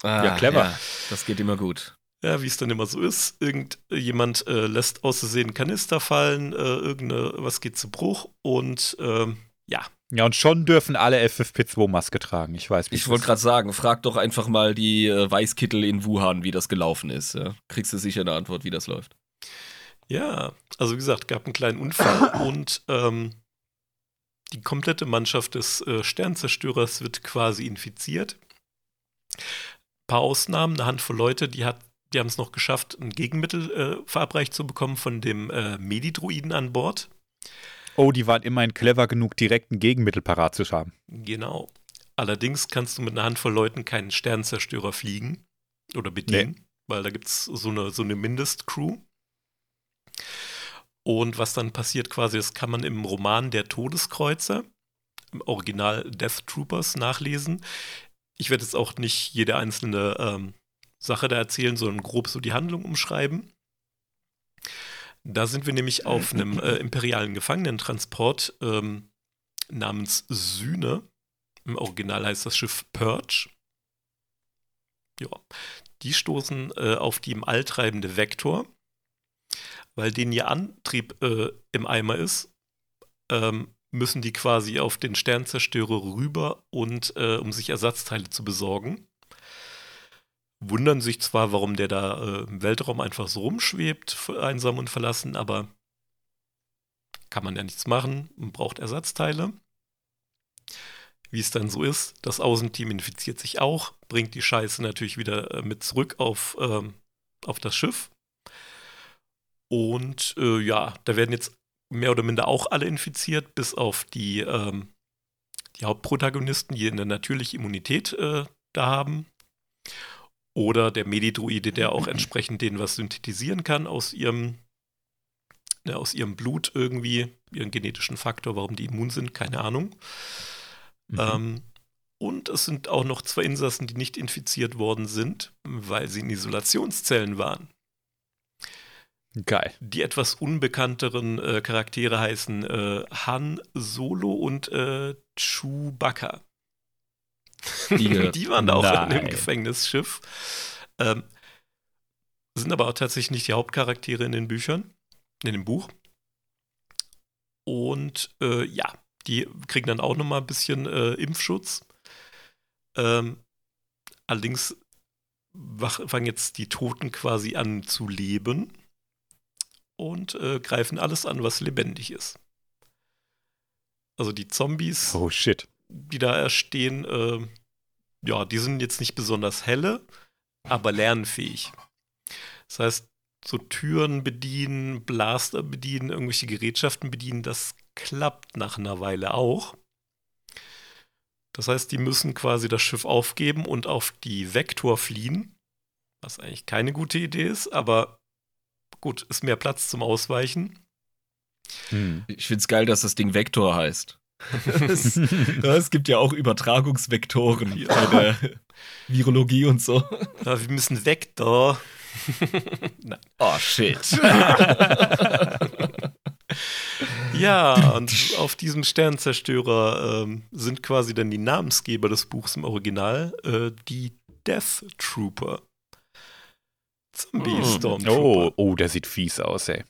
Ah, <laughs> Ja, clever. ja, das geht immer gut. Ja, wie es dann immer so ist. Irgendjemand äh, lässt aus Versehen einen Kanister fallen, äh, irgendeine, was geht zu Bruch und ähm, ja, Ja, und schon dürfen alle FFP2-Maske tragen. Ich weiß, wie Ich wollte gerade sagen, frag doch einfach mal die äh, Weißkittel in Wuhan, wie das gelaufen ist. Ja? Kriegst du sicher eine Antwort, wie das läuft. ja, also wie gesagt, gab einen kleinen Unfall <coughs> und ähm, die komplette Mannschaft des äh, Sternzerstörers wird quasi infiziert. Ein paar Ausnahmen, eine Handvoll Leute, die hat die haben es noch geschafft, ein Gegenmittel äh, verabreicht zu bekommen von dem äh, Medidruiden an Bord. Oh, die waren immerhin clever genug, direkt ein Gegenmittel parat zu haben. Genau. Allerdings kannst du mit einer Handvoll Leuten keinen Sternzerstörer fliegen oder bedienen, weil da gibt es so eine, so eine Mindestcrew. Und was dann passiert quasi, das kann man im Roman Der Todeskreuzer, im Original Death Troopers, nachlesen. Ich werde jetzt auch nicht jede einzelne ähm, Sache da erzählen, sondern grob so die Handlung umschreiben. Da sind wir nämlich auf <clears throat> einem äh, imperialen Gefangenentransport ähm, namens Sühne. Im Original heißt das Schiff Purge. Ja, die stoßen äh, auf die im All treibende Vektor, weil denen ihr Antrieb äh, im Eimer ist, ähm, müssen die quasi auf den Sternzerstörer rüber und äh, um sich Ersatzteile zu besorgen. Wundern sich zwar, warum der da äh, im Weltraum einfach so rumschwebt, einsam und verlassen, aber kann man ja nichts machen, man braucht Ersatzteile. Wie es dann so ist, das Außenteam infiziert sich auch, bringt die Scheiße natürlich wieder äh, mit zurück auf, ähm, auf das Schiff. Und äh, ja, da werden jetzt mehr oder minder auch alle infiziert, bis auf die, ähm, die Hauptprotagonisten, die eine natürliche Immunität äh, da haben. Oder der Medidruide, der auch entsprechend denen was synthetisieren kann aus ihrem, ne, aus ihrem Blut irgendwie, ihren genetischen Faktor, warum die immun sind, keine Ahnung. Mhm. Ähm, und es sind auch noch zwei Insassen, die nicht infiziert worden sind, weil sie in Isolationszellen waren. Geil. Die etwas unbekannteren äh, Charaktere heißen äh, Han Solo und äh, Chewbacca. <laughs> Die, die waren da auch in dem Nein. Gefängnisschiff. Ähm, sind aber auch tatsächlich nicht die Hauptcharaktere in den Büchern, in dem Buch. Und äh, ja, die kriegen dann auch nochmal ein bisschen äh, Impfschutz. Ähm, allerdings fangen jetzt die Toten quasi an zu leben und äh, greifen alles an, was lebendig ist. Also die Zombies Oh shit. Die da erstehen, äh, ja, die sind jetzt nicht besonders helle, aber lernfähig. Das heißt, so Türen bedienen, Blaster bedienen, irgendwelche Gerätschaften bedienen, das klappt nach einer Weile auch. Das heißt, die müssen quasi das Schiff aufgeben und auf die Vektor fliehen, was eigentlich keine gute Idee ist, aber gut, ist mehr Platz zum Ausweichen. Hm. Ich find's geil, dass das Ding Vektor heißt. Es, ja, es gibt ja auch Übertragungsvektoren Ja. bei der Virologie und so. Ja, wir müssen weg da. Oh shit. Ja, und auf diesem Sternzerstörer ähm, sind quasi dann die Namensgeber des Buchs im Original, äh, die Death Trooper. Zombie Hm. Stormtrooper. Oh, oh, der sieht fies aus, ey.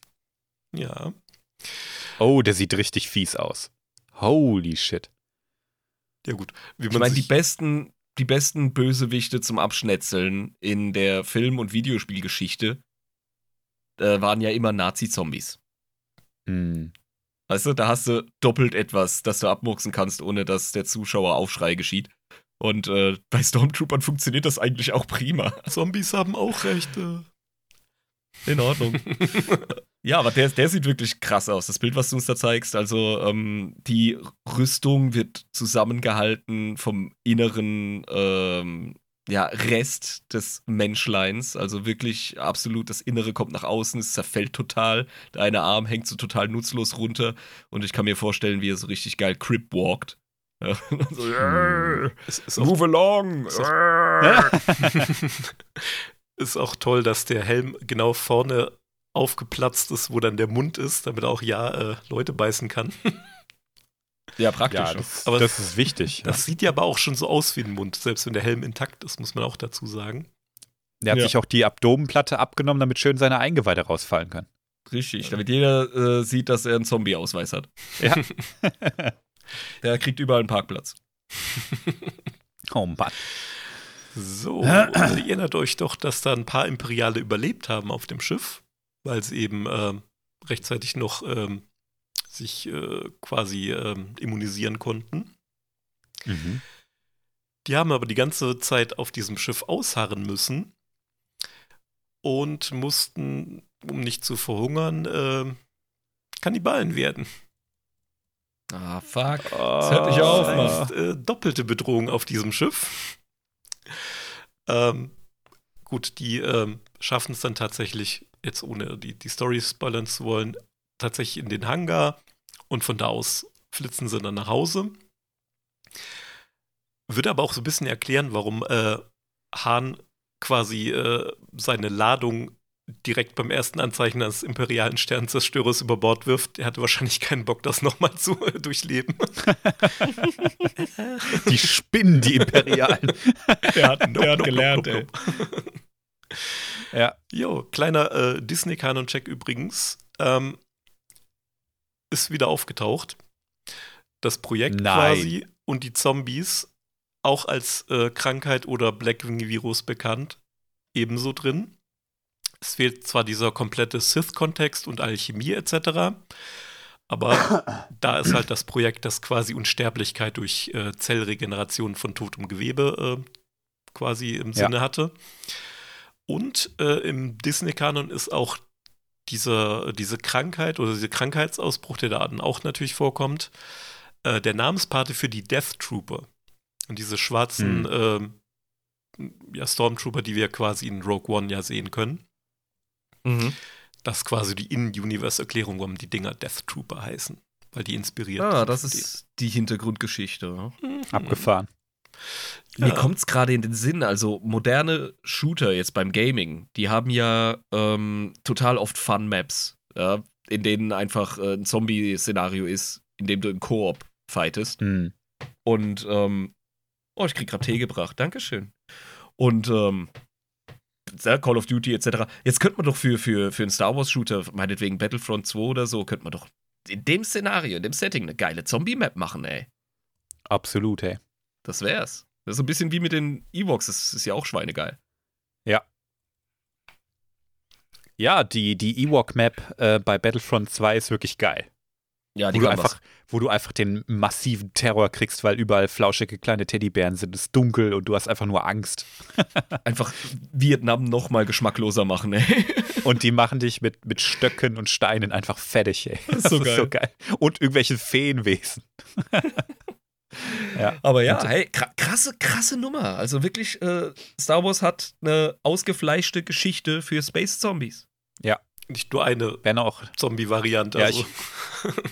Ja. Oh, der sieht richtig fies aus. Holy shit. Ja, gut. Wie Ich meine, die besten, die besten Bösewichte zum Abschnetzeln in der Film- und Videospielgeschichte äh, waren ja immer Nazi-Zombies. Hm. Weißt du, da hast du doppelt etwas, das du abmurksen kannst, ohne dass der Zuschauer Aufschrei geschieht. Und äh, bei Stormtroopern funktioniert das eigentlich auch prima. Zombies haben auch Rechte. In Ordnung. <laughs> ja, aber der, der sieht wirklich krass aus. Das Bild, was du uns da zeigst, also ähm, die Rüstung wird zusammengehalten vom inneren ähm, ja, Rest des Menschleins. Also wirklich absolut, das Innere kommt nach außen, es zerfällt total. Der eine Arm hängt so total nutzlos runter. Und ich kann mir vorstellen, wie er so richtig geil Crip walkt. Ja, so, Hm. Es ist auch, Move along! <laughs> <laughs> Ist auch toll, dass der Helm genau vorne aufgeplatzt ist, wo dann der Mund ist, damit er auch ja äh, Leute beißen kann. <laughs> Ja, praktisch. Ja, das, Aber das ist wichtig. Das sieht ja aber auch schon so aus wie ein Mund, selbst wenn der Helm intakt ist, muss man auch dazu sagen. Der hat Ja. sich auch die Abdomenplatte abgenommen, damit schön seine Eingeweide rausfallen kann. Richtig, damit jeder äh, sieht, dass er einen Zombie-Ausweis hat. Ja. <laughs> Der kriegt überall einen Parkplatz. oh Mann. So, <clears throat> ihr erinnert euch doch, dass da ein paar Imperiale überlebt haben auf dem Schiff, weil sie eben ähm, rechtzeitig noch ähm, sich äh, quasi ähm, immunisieren konnten. Mhm. Die haben aber die ganze Zeit auf diesem Schiff ausharren müssen und mussten, um nicht zu verhungern, äh, Kannibalen werden. Ah, fuck. Das hört nicht auf, Das Mann. äh, doppelte Bedrohung auf diesem Schiff. Ähm, gut, die ähm, schaffen es dann tatsächlich, jetzt ohne die, die Story spoilern zu wollen, tatsächlich in den Hangar und von da aus flitzen sie dann nach Hause. Würde aber auch so ein bisschen erklären, warum äh, Hahn quasi äh, seine Ladung direkt beim ersten Anzeichen eines imperialen Sternzerstörers über Bord wirft. Er hatte wahrscheinlich keinen Bock, das nochmal zu äh, <laughs> durchleben. Die spinnen, die Imperialen. Der hat, Nope, nope, nope, nope, ja. Jo, kleiner äh, Disney-Kanon-Check übrigens. Ähm, ist wieder aufgetaucht. Das Projekt Nein. quasi und die Zombies, auch als äh, Krankheit oder Blackwing-Virus bekannt, ebenso drin. Es fehlt zwar dieser komplette Sith-Kontext und Alchemie etc., aber <coughs> da ist halt das Projekt, das quasi Unsterblichkeit durch äh, Zellregeneration von totem Gewebe äh, quasi im Ja. Sinne hatte. Und äh, im Disney-Kanon ist auch diese, diese Krankheit oder dieser Krankheitsausbruch, der da dann auch natürlich vorkommt, äh, der Namenspate für die Death Trooper. Und diese schwarzen, ähm, ja, Stormtrooper, die wir quasi in Rogue One ja sehen können. Mhm. Das ist quasi die In-Universe-Erklärung, warum die Dinger Death Trooper heißen. Weil die inspiriert Ah, das ist die Hintergrundgeschichte. Mhm. Abgefahren. Mir Ja. kommt es gerade in den Sinn, also moderne Shooter jetzt beim Gaming, die haben ja ähm, total oft Fun-Maps, ja, in denen einfach äh, ein Zombie-Szenario ist, in dem du im Koop fightest. Hm. Und, ähm, oh, ich krieg grad Tee gebracht, Dankeschön. Und, ähm, Call of Duty etc. Jetzt könnte man doch für, für, für einen Star Wars-Shooter, meinetwegen Battlefront 2 oder so, könnte man doch in dem Szenario, in dem Setting eine geile Zombie-Map machen, ey. Absolut, hey. Das wär's. Das ist so ein bisschen wie mit den Evox, das ist ja auch schweinegeil. Ja, die, die Ewok-Map äh, bei Battlefront 2 ist wirklich geil. Ja, Wo du, einfach, wo du einfach den massiven Terror kriegst, weil überall flauschige kleine Teddybären sind. Es ist dunkel und du hast einfach nur Angst. <laughs> einfach Vietnam noch mal geschmackloser machen, ey. <laughs> Und die machen dich mit, mit Stöcken und Steinen einfach fertig, ey. Das ist so geil. Und irgendwelche Feenwesen. <laughs> ja. Aber ja, hey, kra- krasse, krasse Nummer. Also wirklich, äh, Star Wars hat eine ausgefleischte Geschichte für Space Zombies. Nicht nur eine Wenn auch, Zombie-Variante. Ja, Also,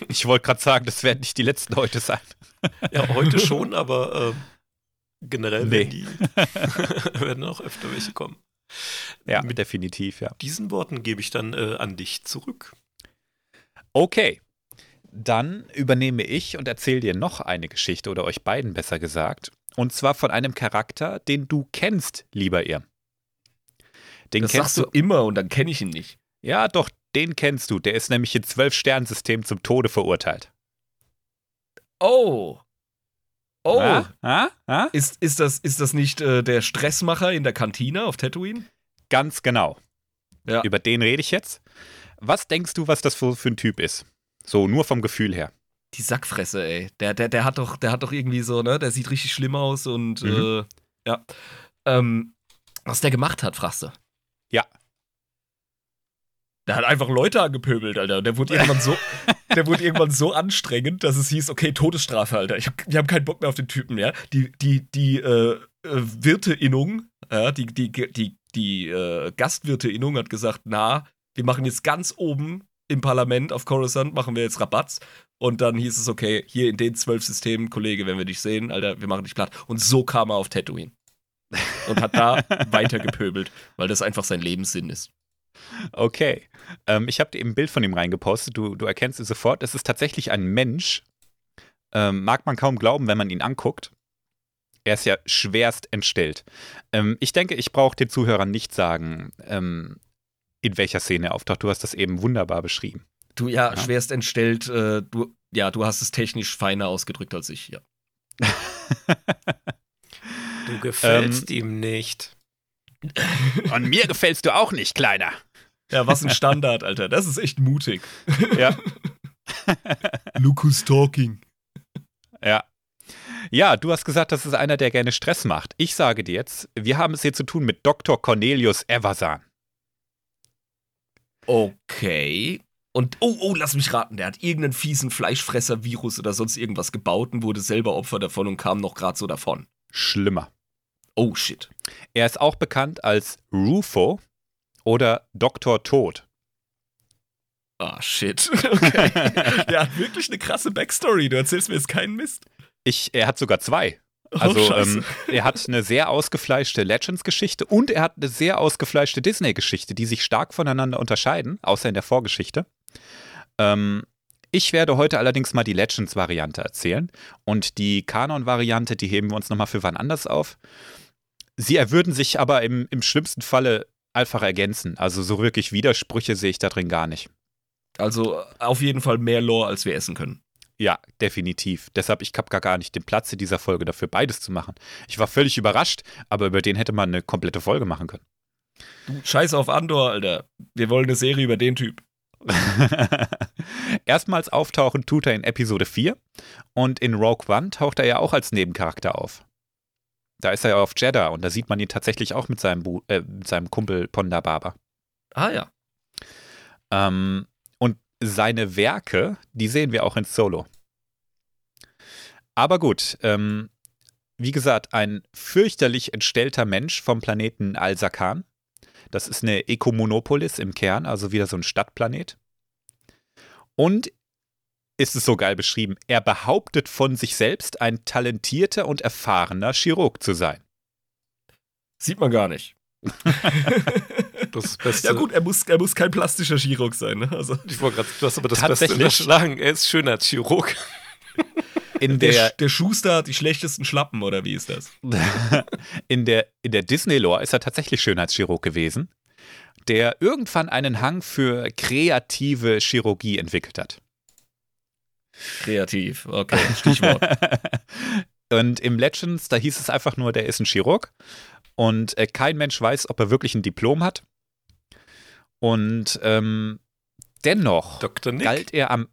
ich <laughs> wollte gerade sagen, das werden nicht die letzten heute sein. <laughs> ja, heute <laughs> schon, aber ähm, generell Nee. werden, die, werden auch öfter welche kommen. Ja, Mit definitiv, ja. diesen Worten gebe ich dann äh, an dich zurück. Okay. Dann übernehme ich und erzähle dir noch eine Geschichte oder euch beiden besser gesagt. Und zwar von einem Charakter, den du kennst, lieber ihr. Den Das kennst sagst du du. immer und dann kenne ich ihn nicht. Ja, doch, den kennst du. Der ist nämlich in zwölf Sternsystem zum Tode verurteilt. Oh. Oh. Ah? Ah? Ah? Ist, ist, das, ist das nicht äh, der Stressmacher in der Kantine auf Tatooine? Ganz genau. Ja. Über den rede ich jetzt. Was denkst du, was das für, für ein Typ ist? So, nur vom Gefühl her. Die Sackfresse, ey. Der, der, der, hat doch, der hat doch irgendwie so, ne? Der sieht richtig schlimm aus und Mhm. äh, ja. Ähm, was der gemacht hat, fragst du? Ja. Der hat einfach Leute angepöbelt, Alter. Der wurde irgendwann so, <laughs> der wurde irgendwann so anstrengend, dass es hieß, okay, Todesstrafe, Alter. Ich hab, wir haben keinen Bock mehr auf den Typen, ja. Die, die, die äh, äh, Wirteinnung, ja, die, die, die, die äh, Gastwirteinnung hat gesagt, na, wir machen jetzt ganz oben im Parlament auf Coruscant, machen wir jetzt Rabatz. Und dann hieß es, okay, hier in den zwölf Systemen, Kollege, wenn wir dich sehen, Alter, wir machen dich platt. Und so kam er auf Tatooine. Und hat da <laughs> weiter gepöbelt, weil das einfach sein Lebenssinn ist. Okay. Ähm, ich habe dir eben ein Bild von ihm reingepostet. Du, du erkennst es sofort. Es ist tatsächlich ein Mensch. Ähm, mag man kaum glauben, wenn man ihn anguckt. Er ist ja schwerst entstellt. Ähm, ich denke, ich brauche den Zuhörern nicht sagen, ähm, in welcher Szene er auftaucht. Du hast das eben wunderbar beschrieben. Du, ja, Ja. schwerst entstellt, äh, du, ja, du hast es technisch feiner ausgedrückt als ich, ja. Du gefällst Ähm, ihm nicht. Und mir gefällst du auch nicht, Kleiner. Ja, was ein Standard, Alter. Das ist echt mutig. Ja. <laughs> Lucas Talking. Ja. Ja, du hast gesagt, das ist einer, der gerne Stress macht. Ich sage dir jetzt, wir haben es hier zu tun mit Dr. Cornelius Eversan. Okay. Und, oh, oh, lass mich raten, der hat irgendeinen fiesen Fleischfresser-Virus oder sonst irgendwas gebaut und wurde selber Opfer davon und kam noch gerade so davon. Schlimmer. Oh, shit. Er ist auch bekannt als Rufo oder Dr. Tod. Ah, shit. <laughs> Okay. <laughs> der hat wirklich eine krasse Backstory. Du erzählst mir jetzt keinen Mist. Ich, er hat sogar zwei. Oh, Also scheiße. ähm, er hat eine sehr ausgefleischte Legends-Geschichte und er hat eine sehr ausgefleischte Disney-Geschichte, die sich stark voneinander unterscheiden, außer in der Vorgeschichte. Ähm, ich werde heute allerdings mal die Legends-Variante erzählen und die Kanon-Variante, die heben wir uns nochmal für wann anders auf. Sie erwürden sich aber im, im schlimmsten Falle einfach ergänzen. Also so wirklich Widersprüche sehe ich da drin gar nicht. Also auf jeden Fall mehr Lore, als wir essen können. Ja, definitiv. Deshalb, ich habe gar, gar nicht den Platz in dieser Folge dafür, beides zu machen. Ich war völlig überrascht, aber über den hätte man eine komplette Folge machen können. Du, scheiß auf Andor, Alter. Wir wollen eine Serie über den Typ. <laughs> Erstmals auftauchen tut er in Episode 4 und in Rogue One taucht er ja auch als Nebencharakter auf. Da ist er ja auf Jeddah und da sieht man ihn tatsächlich auch mit seinem, Bu äh, mit seinem Kumpel Ponda Baba. Ah ja. Ähm, und seine Werke, die sehen wir auch in Solo. Aber gut, ähm, wie gesagt, ein fürchterlich entstellter Mensch vom Planeten Al-Sakan. Das ist eine Ekomonopolis im Kern, also wieder so ein Stadtplanet. Und ist es so geil beschrieben, er behauptet von sich selbst, ein talentierter und erfahrener Chirurg zu sein. Sieht man gar nicht. <laughs> Das Beste. Ja gut, er muss, er muss kein plastischer Chirurg sein. Ne? Also Ich wollte gerade, du hast aber das Beste Tatsächlich? unterschlagen. Er ist schöner als Chirurg. <laughs> In der, der, der Schuster hat die schlechtesten Schlappen, oder wie ist das? <laughs> in der, in der Disney-Lore ist er tatsächlich Schönheitschirurg gewesen, der irgendwann einen Hang für kreative Chirurgie entwickelt hat. Kreativ, okay, Stichwort. <laughs> Und im Legends, da hieß es einfach nur, der ist ein Chirurg. Und äh, kein Mensch weiß, ob er wirklich ein Diplom hat. Und ähm, dennoch Dr. Nick. galt er am.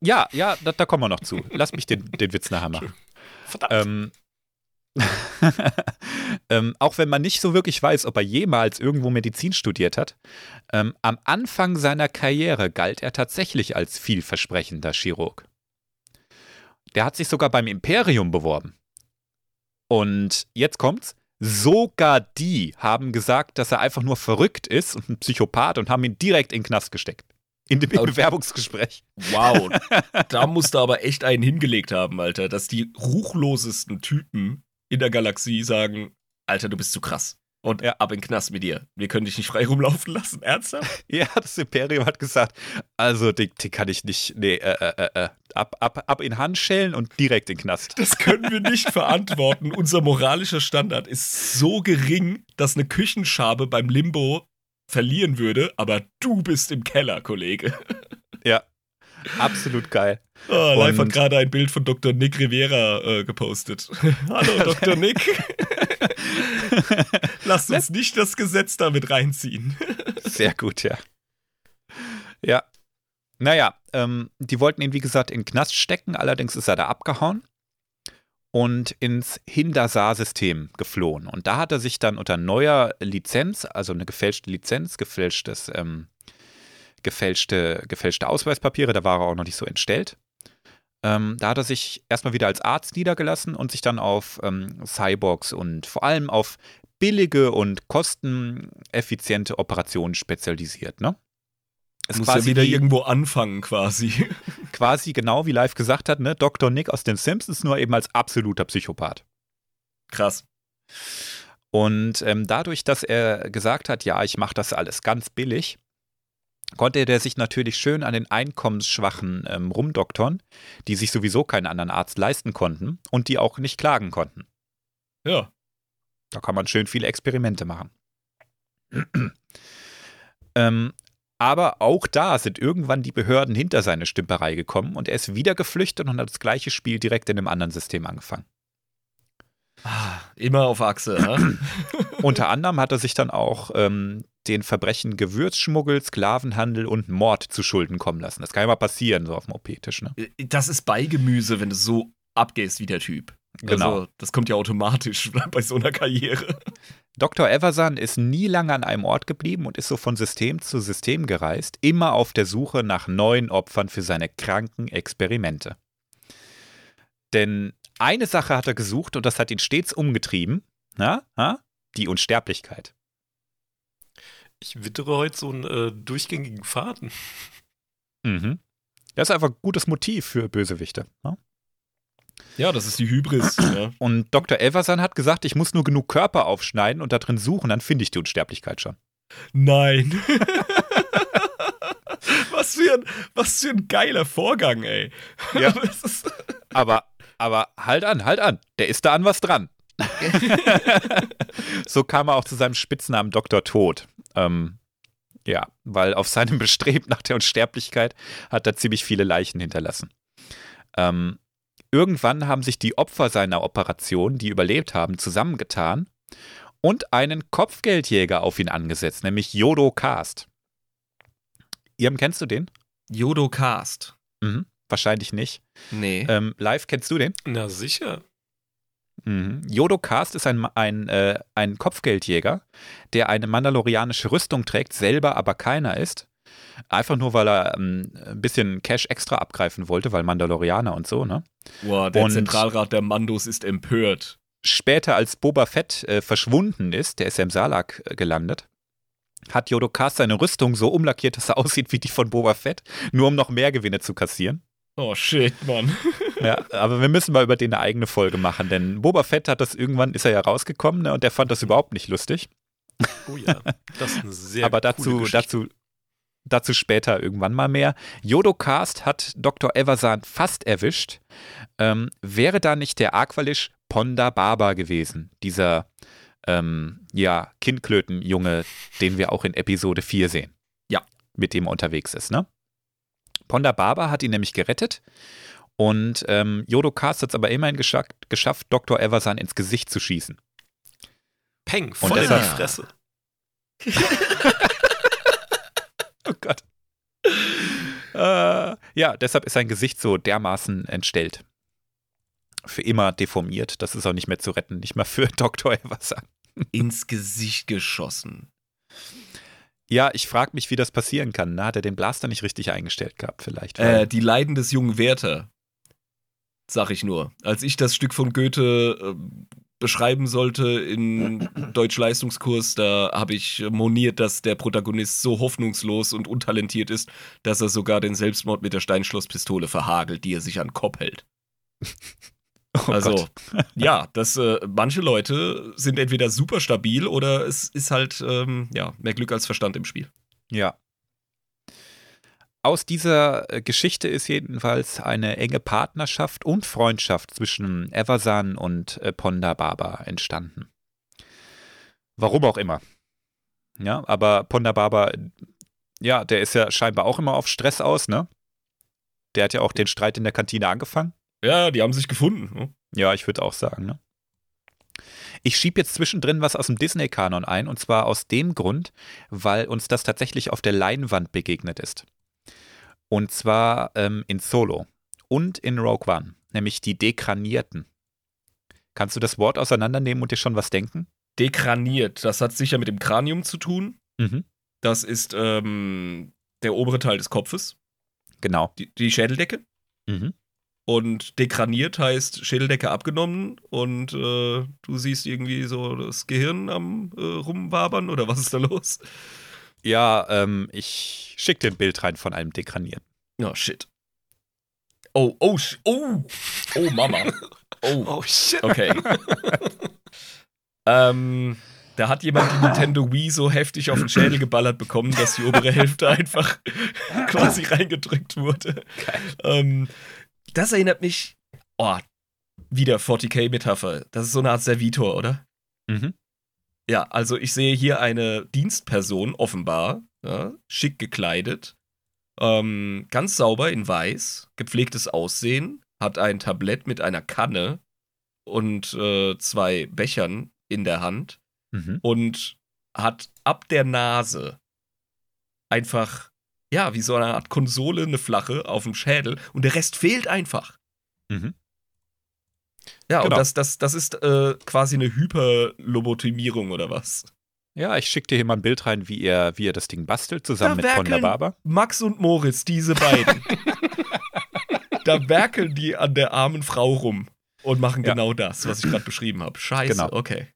Ja, ja, da, da kommen wir noch zu. Lass mich den, den Witz nachher machen. Verdammt. Ähm, <laughs> ähm, auch wenn man nicht so wirklich weiß, ob er jemals irgendwo Medizin studiert hat, ähm, am Anfang seiner Karriere galt er tatsächlich als vielversprechender Chirurg. Der hat sich sogar beim Imperium beworben. Und jetzt kommt's. Sogar die haben gesagt, dass er einfach nur verrückt ist und ein Psychopath und haben ihn direkt in den Knast gesteckt. In dem Aber- Bewerbungsgespräch. Wow, <laughs> da musst du aber echt einen hingelegt haben, Alter, dass die ruchlosesten Typen in der Galaxie sagen, Alter, du bist zu krass. Und Ja. ab in den Knast mit dir. Wir können dich nicht frei rumlaufen lassen. Ernsthaft? <laughs> Ja, das Imperium hat gesagt, also die, die kann ich nicht, nee, äh, äh, äh, ab, ab, ab in Handschellen und direkt in den Knast. Das können wir nicht verantworten. Unser moralischer Standard ist so gering, dass eine Küchenschabe beim Limbo verlieren würde, aber du bist im Keller, Kollege. Ja, absolut geil. Oh, Live hat gerade ein Bild von Dr. Nick Rivera äh, gepostet. <laughs> Hallo, <laughs> Dr. Nick. <laughs> Lasst uns nicht das Gesetz damit reinziehen. Sehr gut, ja. Ja. Naja, ähm, die wollten ihn, wie gesagt, in den Knast stecken, allerdings ist er da abgehauen und ins Hindasar-System geflohen. Und da hat er sich dann unter neuer Lizenz, also eine gefälschte Lizenz, gefälschtes, ähm, gefälschte, gefälschte Ausweispapiere, da war er auch noch nicht so entstellt. Ähm, da hat er sich erstmal wieder als Arzt niedergelassen und sich dann auf ähm, Cyborgs und vor allem auf billige und kosteneffiziente Operationen spezialisiert, ne? Ist Muss ja wieder wie- irgendwo anfangen, quasi. <laughs> quasi genau wie live gesagt hat, ne? Dr. Nick aus den Simpsons, nur eben als absoluter Psychopath. Krass. Und ähm, dadurch, dass er gesagt hat, ja, ich mache das alles ganz billig, konnte der sich natürlich schön an den einkommensschwachen ähm, rumdoktern, die sich sowieso keinen anderen Arzt leisten konnten und die auch nicht klagen konnten. Ja. Da kann man schön viele Experimente machen. <clears throat> ähm, aber auch da sind irgendwann die Behörden hinter seine Stümperei gekommen und er ist wieder geflüchtet und hat das gleiche Spiel direkt in einem anderen System angefangen. Ah, Immer auf Achse, ne? <clears throat> Unter anderem hat er sich dann auch ähm, den Verbrechen Gewürzschmuggel, Sklavenhandel und Mord zu Schulden kommen lassen. Das kann ja mal passieren, so auf dem OP-Tisch, ne? Das ist Beigemüse, wenn du so abgehst wie der Typ. Genau. Also, das kommt ja automatisch <laughs> bei so einer Karriere. Dr. Everson ist nie lange an einem Ort geblieben und ist so von System zu System gereist, immer auf der Suche nach neuen Opfern für seine kranken Experimente. Denn eine Sache hat er gesucht und das hat ihn stets umgetrieben, na, ha? die Unsterblichkeit. Ich wittere heute so einen äh, durchgängigen Faden. Mhm. Das ist einfach ein gutes Motiv für Bösewichte. Ne? Ja, das ist die Hybris. <clears throat> ne? Und Dr. Everson hat gesagt, ich muss nur genug Körper aufschneiden und da drin suchen, dann finde ich die Unsterblichkeit schon. Nein. <laughs> <laughs> was, für ein, was für ein geiler Vorgang, ey. Ja. <laughs> Das ist, Aber, aber halt an, halt an. Der ist da an was dran. <laughs> so kam er auch zu seinem Spitznamen Dr. Tod. Ähm, ja, weil auf seinem <laughs> Bestreben nach der Unsterblichkeit hat er ziemlich viele Leichen hinterlassen. Ähm, irgendwann haben sich die Opfer seiner Operation, die überlebt haben, zusammengetan und einen Kopfgeldjäger auf ihn angesetzt, nämlich Yodo Cast. Ian, kennst du den? Yodo Cast. Mhm, wahrscheinlich nicht. Nee. Ähm, live, kennst du den? Na sicher. Mhm. Yodo Cast ist ein, ein, äh, ein Kopfgeldjäger, der eine mandalorianische Rüstung trägt, selber aber keiner ist. Einfach nur, weil er ähm, ein bisschen Cash extra abgreifen wollte, weil Mandalorianer und so, ne? Boah, der Und- Zentralrat der Mandos ist empört. Später, als Boba Fett äh, verschwunden ist, der ist ja im Salak äh, gelandet, hat Yodokas seine Rüstung so umlackiert, dass er <laughs> aussieht wie die von Boba Fett, nur um noch mehr Gewinne zu kassieren. Oh shit, Mann. <laughs> Ja, aber wir müssen mal über den eine eigene Folge machen, denn Boba Fett hat das irgendwann, ist er ja rausgekommen ne, und der fand das überhaupt nicht lustig. Oh ja, das ist eine sehr aber dazu, Geschichte. dazu, dazu später irgendwann mal mehr. Yodocast hat Dr. Eversan fast erwischt. Ähm, wäre da nicht der Aqualish Ponda Baba gewesen, dieser ähm, ja, Kindklötenjunge, den wir auch in Episode 4 sehen. Ja. Mit dem er unterwegs ist, ne? Ponda Baba hat ihn nämlich gerettet und ähm, Yodocast hat es aber immerhin geschafft, geschafft, Dr. Eversan ins Gesicht zu schießen. Peng, voll in die Fresse. <laughs> Oh Gott. äh, ja, deshalb ist sein Gesicht so dermaßen entstellt. Für immer deformiert. Das ist auch nicht mehr zu retten. Nicht mal für <laughs> Dr. Eversan. Ins Gesicht geschossen. Ja, ich frage mich, wie das passieren kann. Ne? Hat er den Blaster nicht richtig eingestellt gehabt, vielleicht? Äh, die Leiden des jungen Werther. Sag ich nur. Als ich das Stück von Goethe äh, beschreiben sollte in <clears throat> Deutsch-Leistungskurs, da habe ich moniert, dass der Protagonist so hoffnungslos und untalentiert ist, dass er sogar den Selbstmord mit der Steinschlosspistole verhagelt, die er sich an den Kopf hält. <laughs> oh also, Gott. <laughs> ja, das, äh, manche Leute sind entweder super stabil oder es ist halt, ähm, ja, mehr Glück als Verstand im Spiel. Ja. Aus dieser äh, Geschichte ist jedenfalls eine enge Partnerschaft und Freundschaft zwischen Eversan und äh, Ponda Baba entstanden. Warum auch immer. Ja, aber Ponda Baba, ja, der ist ja scheinbar auch immer auf Stress aus, ne? Der hat ja auch den Streit in der Kantine angefangen. Ja, die haben sich gefunden. ne? Ja, ich würde auch sagen, ne? Ich schiebe jetzt zwischendrin was aus dem Disney-Kanon ein, und zwar aus dem Grund, weil uns das tatsächlich auf der Leinwand begegnet ist. Und zwar ähm, in Solo und in Rogue One, nämlich die Dekranierten. Kannst du das Wort auseinandernehmen und dir schon was denken? Dekraniert, das hat sicher mit dem Kranium zu tun. Mhm. Das ist ähm, der obere Teil des Kopfes, Genau. die, die Schädeldecke. Mhm. Und dekraniert heißt Schädeldecke abgenommen und äh, du siehst irgendwie so das Gehirn am äh, rumwabern oder was ist da los? Ja, ähm, ich schicke dir ein Bild rein von einem Dekranierten. Oh, shit. Oh, oh, oh, oh, Mama. <laughs> Oh, Oh shit. okay. ähm, da hat jemand die Nintendo Wii so heftig auf den Schädel geballert bekommen, dass die obere Hälfte einfach <laughs> quasi reingedrückt wurde. Ähm, das erinnert mich, oh, wieder 40k-Metapher. Das ist so eine Art Servitor, oder? Mhm. Ja, also ich sehe hier eine Dienstperson, offenbar, ja, schick gekleidet, ähm, ganz sauber in weiß, gepflegtes Aussehen, hat ein Tablett mit einer Kanne und äh, zwei Bechern in der Hand Mhm. und hat ab der Nase einfach, ja, wie so eine Art Konsole, eine flache auf dem Schädel und der Rest fehlt einfach. Mhm. Ja, und Genau. das, das, das ist äh, quasi eine Hyperlobotomierung oder was? Ja, ich schicke dir hier mal ein Bild rein, wie er, wie er das Ding bastelt, zusammen Da mit werkeln- Baba. Max und Moritz, diese beiden. <laughs> da werkeln die an der armen Frau rum und machen Ja. genau das, was ich gerade beschrieben habe. Scheiße, Genau. okay.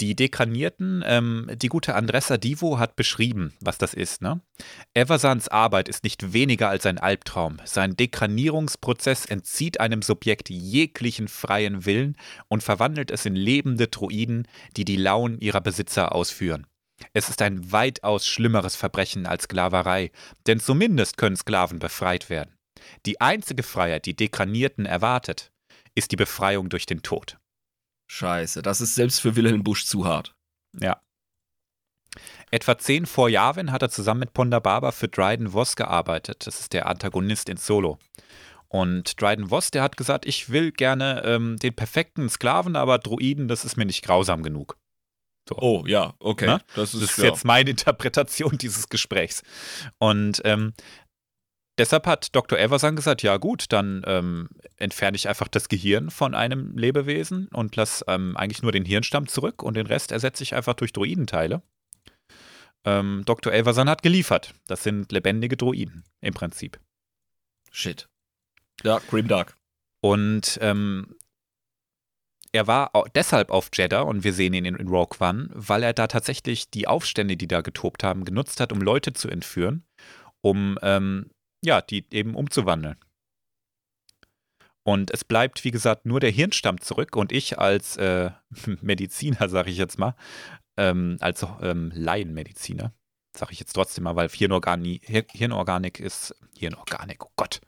Die Dekranierten, ähm, die gute Andressa Divo hat beschrieben, was das ist. Ne? Eversans Arbeit ist nicht weniger als ein Albtraum. Sein Dekranierungsprozess entzieht einem Subjekt jeglichen freien Willen und verwandelt es in lebende Druiden, die die Launen ihrer Besitzer ausführen. Es ist ein weitaus schlimmeres Verbrechen als Sklaverei, denn zumindest können Sklaven befreit werden. Die einzige Freiheit, die Dekranierten erwartet, ist die Befreiung durch den Tod. Scheiße, das ist selbst für Wilhelm Busch zu hart. Ja. Etwa zehn vor Yavin hat er zusammen mit Ponda Baba für Dryden Voss gearbeitet. Das ist der Antagonist in Solo. Und Dryden Voss, der hat gesagt, ich will gerne ähm, den perfekten Sklaven, aber Druiden, das ist mir nicht grausam genug. Oh, ja, okay. Ne? Das ist, Das ist ja. jetzt meine <laughs> Interpretation dieses Gesprächs. Und ähm, deshalb hat Dr. Eversan gesagt, ja gut, dann ähm, entferne ich einfach das Gehirn von einem Lebewesen und lasse ähm, eigentlich nur den Hirnstamm zurück und den Rest ersetze ich einfach durch Druidenteile. ähm, Dr. Elverson hat geliefert. Das sind lebendige Droiden im Prinzip. Shit. Ja, Grimdark. Und ähm, er war deshalb auf Jeddah und wir sehen ihn in, in Rogue One, weil er da tatsächlich die Aufstände, die da getobt haben, genutzt hat, um Leute zu entführen, um ähm, ja, die eben umzuwandeln. Und es bleibt, wie gesagt, nur der Hirnstamm zurück und ich als äh, <laughs> Mediziner, sage ich jetzt mal, ähm, als ähm, Laienmediziner, sage ich jetzt trotzdem mal, weil Hirnorgani Hirnorganik ist, Hirnorganik, oh Gott.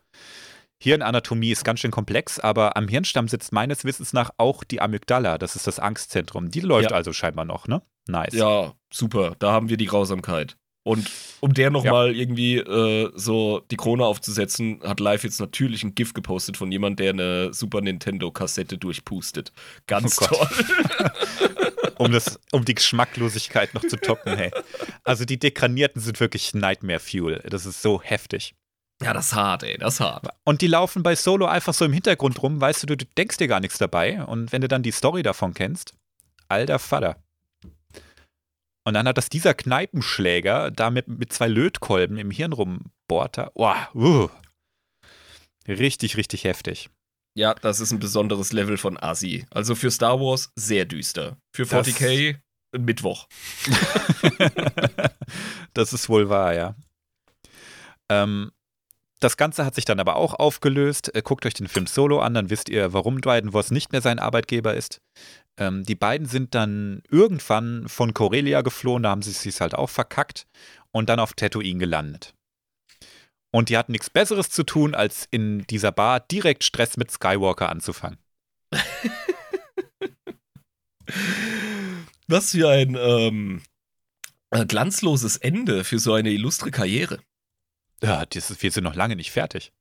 Hirnanatomie ist ganz schön komplex, aber am Hirnstamm sitzt meines Wissens nach auch die Amygdala, das ist das Angstzentrum. Die läuft ja. also scheinbar noch, ne? Nice. Ja, super, da haben wir die Grausamkeit. Und um der nochmal ja. irgendwie äh, so die Krone aufzusetzen, hat Live jetzt natürlich ein GIF gepostet von jemand, der eine Super Nintendo-Kassette durchpustet. Ganz oh toll. <laughs> um, das, um die Geschmacklosigkeit noch zu toppen, hey. Also die Dekranierten sind wirklich Nightmare Fuel. Das ist so heftig. Ja, das ist hart, ey, das ist hart. Und die laufen bei Solo einfach so im Hintergrund rum, weißt du, du, du denkst dir gar nichts dabei. Und wenn du dann die Story davon kennst, alter Vater. Und dann hat das dieser Kneipenschläger da mit, mit zwei Lötkolben im Hirn rumbohrt. Wow, uh. Richtig, richtig heftig. Ja, das ist ein besonderes Level von Asi. Also für Star Wars sehr düster. Für 40k das Mittwoch. <laughs> das ist wohl wahr, ja. Ähm, das Ganze hat sich dann aber auch aufgelöst. Äh, guckt euch den Film Solo an, dann wisst ihr, warum Dryden Voss nicht mehr sein Arbeitgeber ist. Ähm, die beiden sind dann irgendwann von Corellia geflohen, da haben sie es halt auch verkackt und dann auf Tatooine gelandet. Und die hatten nichts Besseres zu tun, als in dieser Bar direkt Stress mit Skywalker anzufangen. <laughs> Was für ein ähm, äh, glanzloses Ende für so eine illustre Karriere. Ja, ist, wir sind noch lange nicht fertig.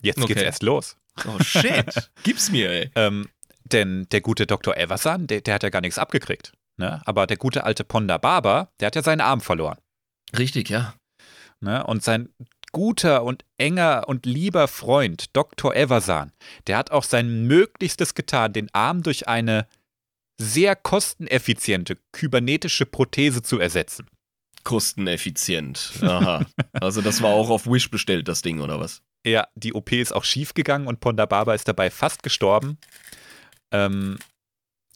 Jetzt okay. geht's erst los. Oh shit. <laughs> Gib's mir, ey. Ähm, denn der gute Dr. Eversan, der, der hat ja gar nichts abgekriegt. Ne? Aber der gute alte Ponda Barber, der hat ja seinen Arm verloren. Richtig, ja. Ne? Und sein guter und enger und lieber Freund Dr. Eversan, der hat auch sein Möglichstes getan, den Arm durch eine sehr kosteneffiziente kybernetische Prothese zu ersetzen. Kosteneffizient. Aha. <laughs> also das war auch auf Wish bestellt, das Ding, oder was? Ja, die OP ist auch schief gegangen und Ponda Baba ist dabei fast gestorben. Ähm,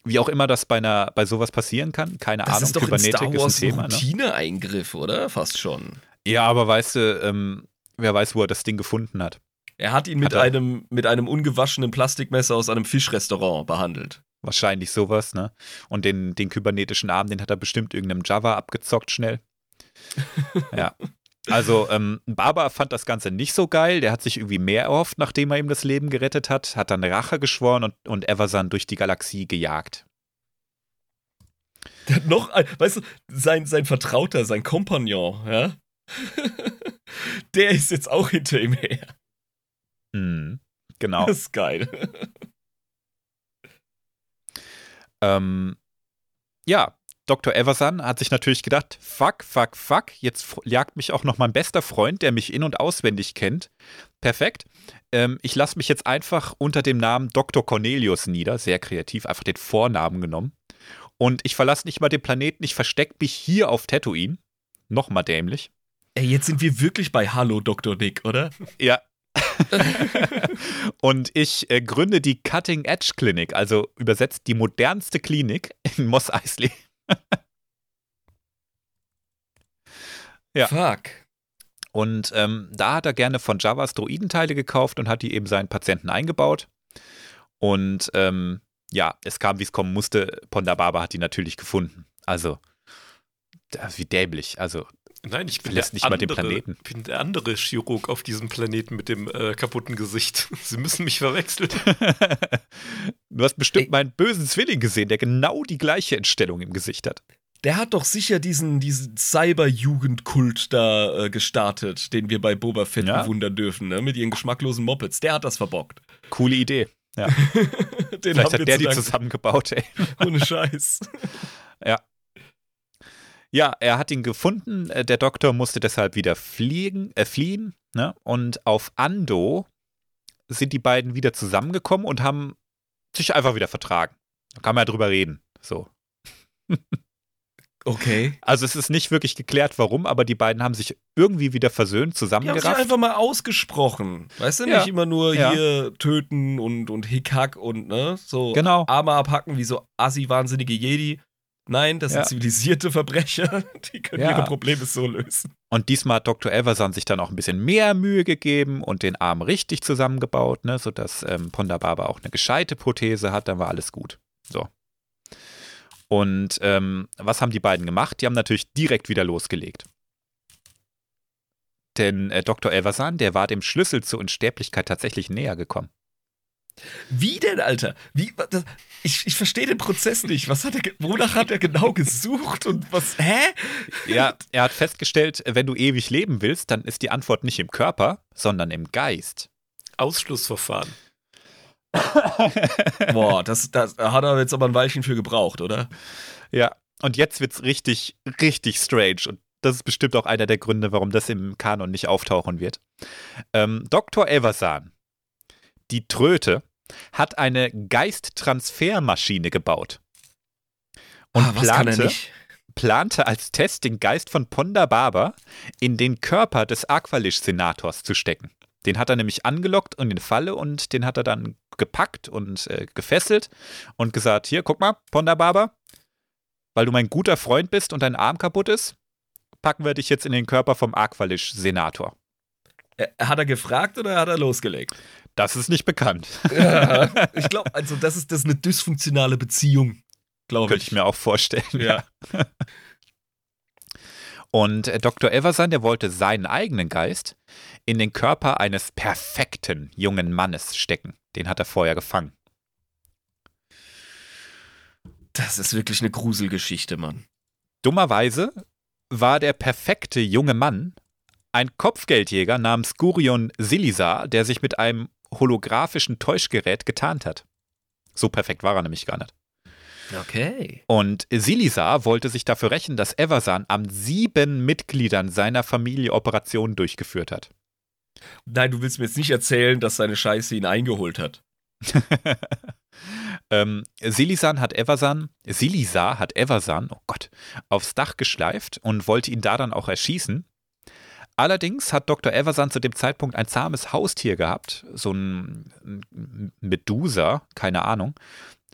wie auch immer das bei einer bei sowas passieren kann, keine das Ahnung. Ist doch Kybernetik in Star Wars ist ein Thema. Ein ne? Routineeingriff, oder? Fast schon. Ja, aber weißt du, ähm, wer weiß, wo er das Ding gefunden hat. Er hat ihn mit, hat einem, mit einem ungewaschenen Plastikmesser aus einem Fischrestaurant behandelt. Wahrscheinlich sowas, ne? Und den, den kybernetischen Arm, den hat er bestimmt irgendeinem Java abgezockt schnell. <laughs> ja. Also, ähm, Baba fand das Ganze nicht so geil. Der hat sich irgendwie mehr erhofft, nachdem er ihm das Leben gerettet hat, hat dann Rache geschworen und, und Eversan durch die Galaxie gejagt. Der hat noch, ein, weißt du, sein, sein Vertrauter, sein Kompagnon, ja, <laughs> der ist jetzt auch hinter ihm her. Mhm, genau. Das ist geil. ähm, ja, Dr. Everson hat sich natürlich gedacht, fuck, fuck, fuck, jetzt jagt mich auch noch mein bester Freund, der mich in- und auswendig kennt. Perfekt. Ähm, ich lasse mich jetzt einfach unter dem Namen Dr. Cornelius nieder, sehr kreativ, einfach den Vornamen genommen. Und ich verlasse nicht mal den Planeten, ich verstecke mich hier auf Tatooine. Nochmal dämlich. Ey, jetzt sind wir wirklich bei Hallo Dr. Nick, oder? Ja, <laughs> und ich äh, gründe die Cutting Edge Klinik, also übersetzt die modernste Klinik in Moss Eisley. <laughs> ja. Fuck. Und ähm, da hat er gerne von Javas Droidenteile gekauft und hat die eben seinen Patienten eingebaut. Und ähm, ja, es kam, wie es kommen musste. Ponda Baba hat die natürlich gefunden. Also, wie dämlich. Also, Nein, ich bin nicht andere, mal den Planeten. bin der andere Chirurg auf diesem Planeten mit dem äh, kaputten Gesicht. <laughs> Sie müssen mich verwechseln. <laughs> du hast bestimmt Ey. meinen bösen Zwilling gesehen, der genau die gleiche Entstellung im Gesicht hat. Der hat doch sicher diesen, diesen Cyber-Jugendkult da äh, gestartet, den wir bei Boba Fett ja. bewundern dürfen, ne? mit ihren geschmacklosen Mopeds. Der hat das verbockt. Coole Idee. Ja. <laughs> Vielleicht hat der die zusammengebaut, ey. Ohne Scheiß. ja. Ja, er hat ihn gefunden. Äh, der Doktor musste deshalb wieder fliegen, äh, fliehen. Ne? Und auf Ando sind die beiden wieder zusammengekommen und haben sich einfach wieder vertragen. Da kann man ja drüber reden. So. <laughs> Okay. Also es ist nicht wirklich geklärt, warum, aber die beiden haben sich irgendwie wieder versöhnt, Die haben sich zusammengerafft. einfach mal ausgesprochen. Weißt du, Ja. nicht immer nur Ja. hier töten und, und Hickhack und ne, so Genau. Arme abhacken wie so assi-wahnsinnige Jedi. Nein, das Ja. sind zivilisierte Verbrecher. <laughs> Die können Ja. ihre Probleme so lösen. Und diesmal hat Dr. Elversan sich dann auch ein bisschen mehr Mühe gegeben und den Arm richtig zusammengebaut, ne, sodass ähm, Ponda Baba auch eine gescheite Prothese hat, dann war alles gut. So. Und ähm, was haben die beiden gemacht? Die haben natürlich direkt wieder losgelegt. Denn äh, Dr. Elversan, der war dem Schlüssel zur Unsterblichkeit tatsächlich näher gekommen. Wie denn, Alter? Wie, das, ich ich verstehe den Prozess nicht. Was hat er, wonach hat er genau gesucht und was, hä? Ja, er hat festgestellt, wenn du ewig leben willst, dann ist die Antwort nicht im Körper, sondern im Geist. Ausschlussverfahren. <laughs> Boah, das, das da hat er jetzt aber ein Weilchen für gebraucht, oder? Ja, und jetzt wird's richtig, richtig strange. Und das ist bestimmt auch einer der Gründe, warum das im Kanon nicht auftauchen wird. Ähm, Dr. Eversan, die Tröte, hat eine Geisttransfermaschine gebaut. Und Ah, was kann er plante, nicht? plante als Test den Geist von Ponda Baba in den Körper des Aqualish-Senators zu stecken. Den hat er nämlich angelockt und in Falle und den hat er dann gepackt und äh, gefesselt und gesagt: Hier, guck mal, Ponda Baba, weil du mein guter Freund bist und dein Arm kaputt ist, packen wir dich jetzt in den Körper vom Aqualish-Senator. Äh, Hat er gefragt oder hat er losgelegt? Das ist nicht bekannt. <laughs> Ja, ich glaube, also das ist, das ist eine dysfunktionale Beziehung, glaube Könnte ich. ich mir auch vorstellen. Ja. Und äh, Dr. Eversan, der wollte seinen eigenen Geist in den Körper eines perfekten jungen Mannes stecken. Den hat er vorher gefangen. Das ist wirklich eine Gruselgeschichte, Mann. Dummerweise war der perfekte junge Mann ein Kopfgeldjäger namens Gurion Silisar, der sich mit einem holographischen Täuschgerät getarnt hat. So perfekt war er nämlich gar nicht. Okay. Und Silisar wollte sich dafür rächen, dass Eversan an sieben Mitgliedern seiner Familie Operationen durchgeführt hat. Nein, du willst mir jetzt nicht erzählen, dass seine Scheiße ihn eingeholt hat. <laughs> ähm, Silisan hat Eversan, Silisar hat Eversan, oh Gott, aufs Dach geschleift und wollte ihn da dann auch erschießen. Allerdings hat Dr. Eversan zu dem Zeitpunkt ein zahmes Haustier gehabt, so ein Medusa, keine Ahnung.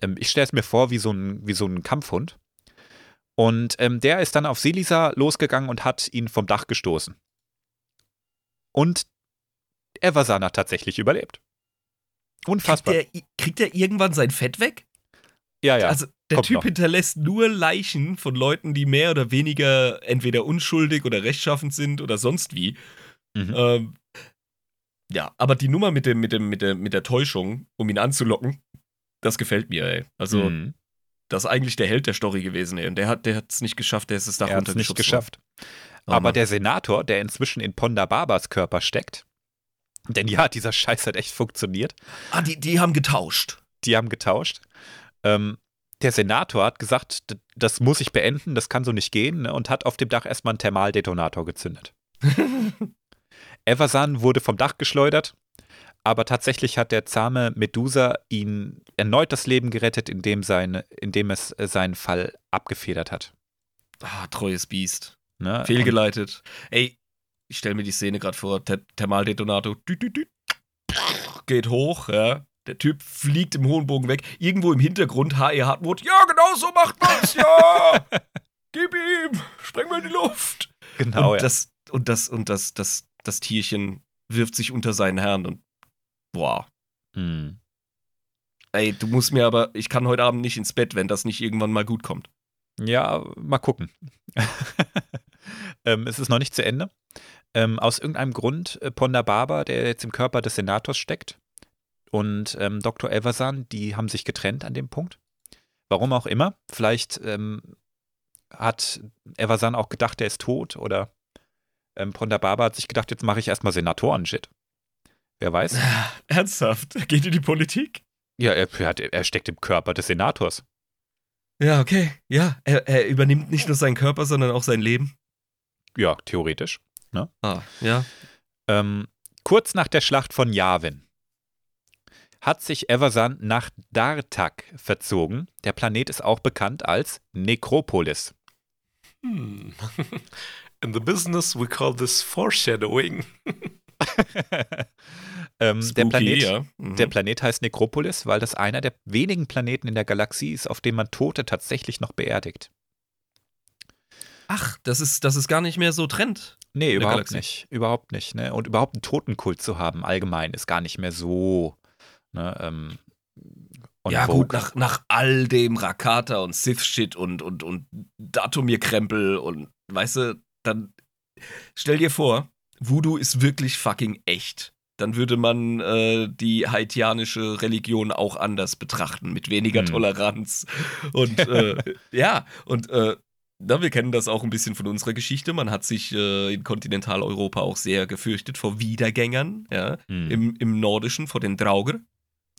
Ähm, ich stelle es mir vor wie so ein, wie so ein Kampfhund. Und ähm, der ist dann auf Silisa losgegangen und hat ihn vom Dach gestoßen. Und Eversan hat tatsächlich überlebt. Unfassbar. Kriegt er, kriegt er irgendwann sein Fett weg? Ja, ja. Also der kommt Typ noch. hinterlässt nur Leichen von Leuten, die mehr oder weniger entweder unschuldig oder rechtschaffend sind oder sonst wie. Mhm. Ähm, ja, aber die Nummer mit dem, mit dem, mit der, mit der Täuschung, um ihn anzulocken, das gefällt mir, ey. Also, Mhm. das ist eigentlich der Held der Story gewesen, ey. Und der hat der es nicht geschafft, der ist er hat es nicht geschafft. worden. Aber der Senator, der inzwischen in Ponda Babas Körper steckt, denn ja, dieser Scheiß hat echt funktioniert. Ah, die, die haben getauscht. Die haben getauscht. Ähm, der Senator hat gesagt, das muss ich beenden, das kann so nicht gehen, ne, und hat auf dem Dach erstmal einen Thermaldetonator gezündet. <laughs> Eversan wurde vom Dach geschleudert, aber tatsächlich hat der zahme Medusa ihn erneut das Leben gerettet, indem, seine, indem es äh, seinen Fall abgefedert hat. Ah, treues Biest. Ne? Fehlgeleitet. Ey, ich stelle mir die Szene gerade vor. Ther Thermaldetonator. Geht hoch, ja. Der Typ fliegt im hohen Bogen weg. Irgendwo im Hintergrund H.E. Hartmut. Ja, genau so macht man's, ja! <laughs> Gib ihm! Spreng mal in die Luft! Genau, und ja. das, und das, und das, das, das Tierchen wirft sich unter seinen Herrn und boah. Hm. Ey, du musst mir aber, ich kann heute Abend nicht ins Bett, wenn das nicht irgendwann mal gut kommt. Ja, mal gucken. <laughs> ähm, es ist noch nicht zu Ende. Ähm, aus irgendeinem Grund, äh, Ponda Baba, der jetzt im Körper des Senators steckt, und ähm, Dr. Eversan, die haben sich getrennt an dem Punkt. Warum auch immer. Vielleicht ähm, hat Eversan auch gedacht, er ist tot oder ähm, Ponda Baba hat sich gedacht, jetzt mache ich erstmal Senatoren-Shit. Wer weiß? <laughs> Ernsthaft? Geht in die Politik? Ja, er, er, er steckt im Körper des Senators. Ja, okay. Ja, er, er übernimmt nicht nur seinen Körper, sondern auch sein Leben. Ja, theoretisch. Ah, ja. Ähm, kurz nach der Schlacht von Yavin hat sich Eversan nach Dartak verzogen. Der Planet ist auch bekannt als Nekropolis. Hm. <laughs> In the business we call this foreshadowing. <laughs> ähm, der, Spooky, Planet, ja. Mhm. der Planet heißt Necropolis, weil das einer der wenigen Planeten in der Galaxie ist, auf dem man Tote tatsächlich noch beerdigt. Ach, das ist, das ist gar nicht mehr so Trend. Nee, der überhaupt nicht. Überhaupt nicht. Ne? Und überhaupt einen Totenkult zu haben, allgemein, ist gar nicht mehr so. Ne, ähm, ja, vogue. gut, nach, nach all dem Rakata und Sith-Shit und, und, und Datumir-Krempel und, weißt du, dann stell dir vor, Voodoo ist wirklich fucking echt. Dann würde man äh, die haitianische Religion auch anders betrachten, mit weniger Hm. Toleranz. Und <laughs> äh, ja, und äh, na, wir kennen das auch ein bisschen von unserer Geschichte. Man hat sich äh, in Kontinentaleuropa auch sehr gefürchtet vor Wiedergängern, ja, Hm. im, im Nordischen, vor den Drauger.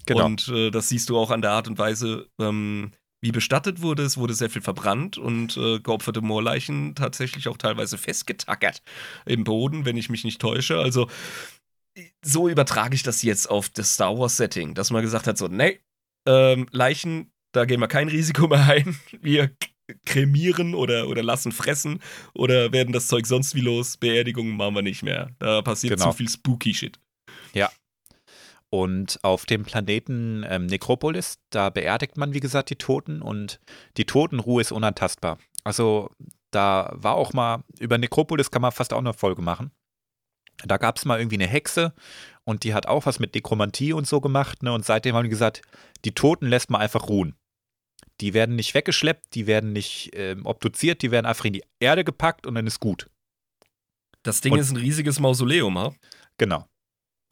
Genau. Und äh, das siehst du auch an der Art und Weise, ähm, wie bestattet wurde. Es wurde sehr viel verbrannt und äh, geopferte Moorleichen tatsächlich auch teilweise festgetackert im Boden, wenn ich mich nicht täusche. Also so übertrage ich das jetzt auf das Star Wars Setting, dass man gesagt hat, so, nee, ähm, Leichen, da gehen wir kein Risiko mehr ein. <laughs> Wir kremieren oder, oder lassen fressen oder werden das Zeug sonst wie los. Beerdigungen machen wir nicht mehr. Da passiert Genau. zu viel spooky Shit. Und auf dem Planeten ähm, Necropolis, da beerdigt man, wie gesagt, die Toten und die Totenruhe ist unantastbar. Also da war auch mal, über Necropolis kann man fast auch eine Folge machen. Da gab es mal irgendwie eine Hexe und die hat auch was mit Nekromantie und so gemacht. Ne? Und seitdem haben die gesagt, die Toten lässt man einfach ruhen. Die werden nicht weggeschleppt, die werden nicht ähm, obduziert, die werden einfach in die Erde gepackt und dann ist gut. Das Ding Und- ist ein riesiges Mausoleum, ha? Genau.